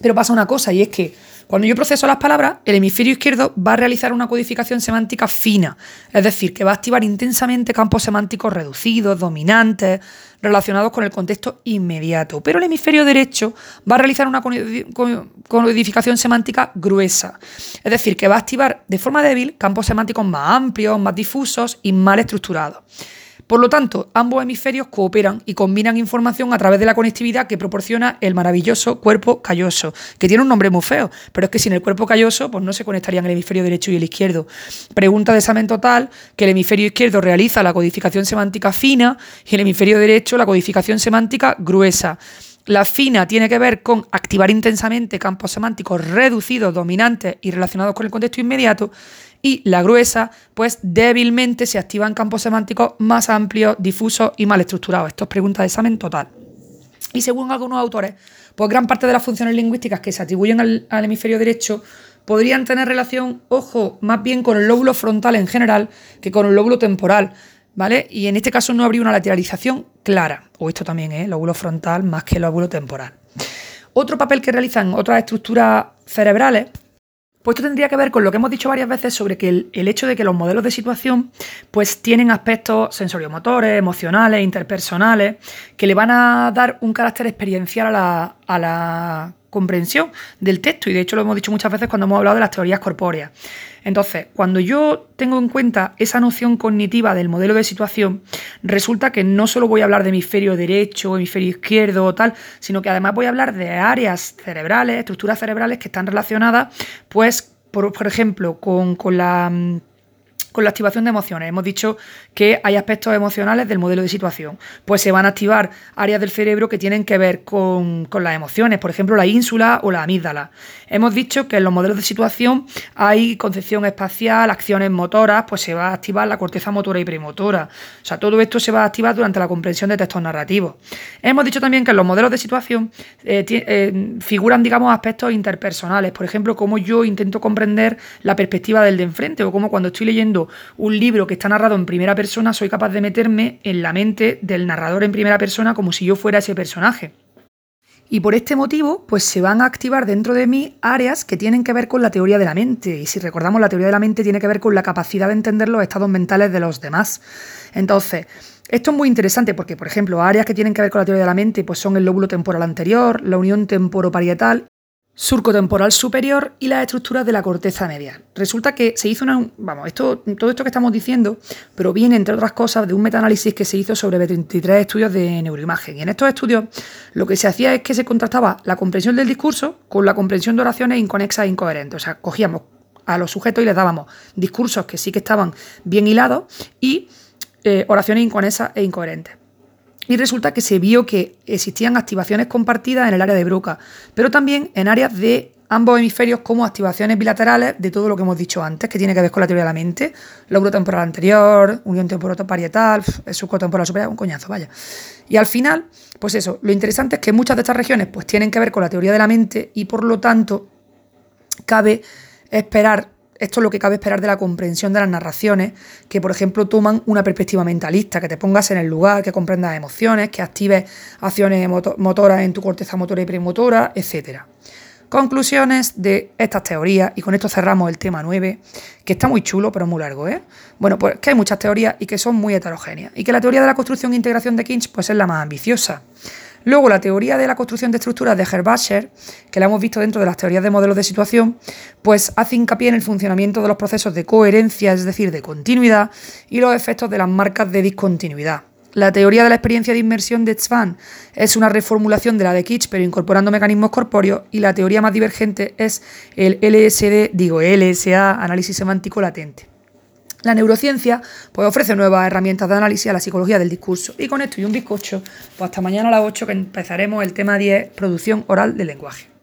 Pero pasa una cosa, y es que cuando yo proceso las palabras, el hemisferio izquierdo va a realizar una codificación semántica fina, es decir, que va a activar intensamente campos semánticos reducidos, dominantes, relacionados con el contexto inmediato. Pero el hemisferio derecho va a realizar una codificación semántica gruesa, es decir, que va a activar de forma débil campos semánticos más amplios, más difusos y mal estructurados. Por lo tanto, ambos hemisferios cooperan y combinan información a través de la conectividad que proporciona el maravilloso cuerpo calloso, que tiene un nombre muy feo, pero es que sin el cuerpo calloso pues no se conectarían el hemisferio derecho y el izquierdo. Pregunta de examen total que el hemisferio izquierdo realiza la codificación semántica fina y el hemisferio derecho la codificación semántica gruesa. La fina tiene que ver con activar intensamente campos semánticos reducidos, dominantes y relacionados con el contexto inmediato. Y la gruesa, pues débilmente se activan campos semánticos más amplios, difusos y mal estructurados. Esto es pregunta de examen total. Y según algunos autores, pues gran parte de las funciones lingüísticas que se atribuyen al, al hemisferio derecho podrían tener relación, ojo, más bien con el lóbulo frontal en general que con el lóbulo temporal. ¿Vale? Y en este caso no habría una lateralización clara, o esto también es lóbulo frontal más que el lóbulo temporal. Otro papel que realizan otras estructuras cerebrales, pues esto tendría que ver con lo que hemos dicho varias veces sobre que el, hecho de que los modelos de situación pues tienen aspectos sensoriomotores, emocionales, interpersonales, que le van a dar un carácter experiencial a la comprensión del texto, y de hecho lo hemos dicho muchas veces cuando hemos hablado de las teorías corpóreas. Entonces, cuando yo tengo en cuenta esa noción cognitiva del modelo de situación, resulta que no solo voy a hablar de hemisferio derecho, hemisferio izquierdo o tal, sino que además voy a hablar de áreas cerebrales, estructuras cerebrales que están relacionadas, pues, por, ejemplo, con, con la mm, con la activación de emociones. Hemos dicho que hay aspectos emocionales del modelo de situación. Pues se van a activar áreas del cerebro que tienen que ver con, las emociones, por ejemplo, la ínsula o la amígdala. Hemos dicho que en los modelos de situación hay concepción espacial, acciones motoras, pues se va a activar la corteza motora y premotora. O sea, todo esto se va a activar durante la comprensión de textos narrativos. Hemos dicho también que en los modelos de situación eh, eh, figuran, digamos, aspectos interpersonales. Por ejemplo, cómo yo intento comprender la perspectiva del de enfrente o cómo cuando estoy leyendo un libro que está narrado en primera persona, soy capaz de meterme en la mente del narrador en primera persona como si yo fuera ese personaje. Y por este motivo, pues se van a activar dentro de mí áreas que tienen que ver con la teoría de la mente. Y si recordamos, la teoría de la mente tiene que ver con la capacidad de entender los estados mentales de los demás. Entonces, esto es muy interesante porque, por ejemplo, áreas que tienen que ver con la teoría de la mente pues son el lóbulo temporal anterior, la unión temporoparietal surco temporal superior y las estructuras de la corteza media. Resulta que se hizo una. Vamos, esto, todo esto que estamos diciendo proviene, entre otras cosas, de un metaanálisis que se hizo sobre 23 estudios de neuroimagen. Y en estos estudios lo que se hacía es que se contrastaba la comprensión del discurso con la comprensión de oraciones inconexas e incoherentes. O sea, cogíamos a los sujetos y les dábamos discursos que sí que estaban bien hilados y eh, oraciones inconexas e incoherentes y resulta que se vio que existían activaciones compartidas en el área de Broca, pero también en áreas de ambos hemisferios como activaciones bilaterales de todo lo que hemos dicho antes, que tiene que ver con la teoría de la mente, lóbulo temporal anterior, unión parietal, el subcotemporal superior, un coñazo, vaya. Y al final, pues eso, lo interesante es que muchas de estas regiones pues tienen que ver con la teoría de la mente y por lo tanto cabe esperar esto es lo que cabe esperar de la comprensión de las narraciones, que por ejemplo toman una perspectiva mentalista, que te pongas en el lugar, que comprendas emociones, que actives acciones motoras en tu corteza motora y premotora, etc. Conclusiones de estas teorías, y con esto cerramos el tema 9, que está muy chulo, pero muy largo, ¿eh? Bueno, pues que hay muchas teorías y que son muy heterogéneas, y que la teoría de la construcción e integración de Kinch pues, es la más ambiciosa. Luego, la teoría de la construcción de estructuras de Herbacher, que la hemos visto dentro de las teorías de modelos de situación, pues hace hincapié en el funcionamiento de los procesos de coherencia, es decir, de continuidad, y los efectos de las marcas de discontinuidad. La teoría de la experiencia de inmersión de Tzvan es una reformulación de la de Kitsch, pero incorporando mecanismos corpóreos, y la teoría más divergente es el LSD, digo LSA, análisis semántico latente. La neurociencia pues, ofrece nuevas herramientas de análisis a la psicología del discurso. Y con esto y un bizcocho, pues hasta mañana a las 8 que empezaremos el tema 10, producción oral del lenguaje.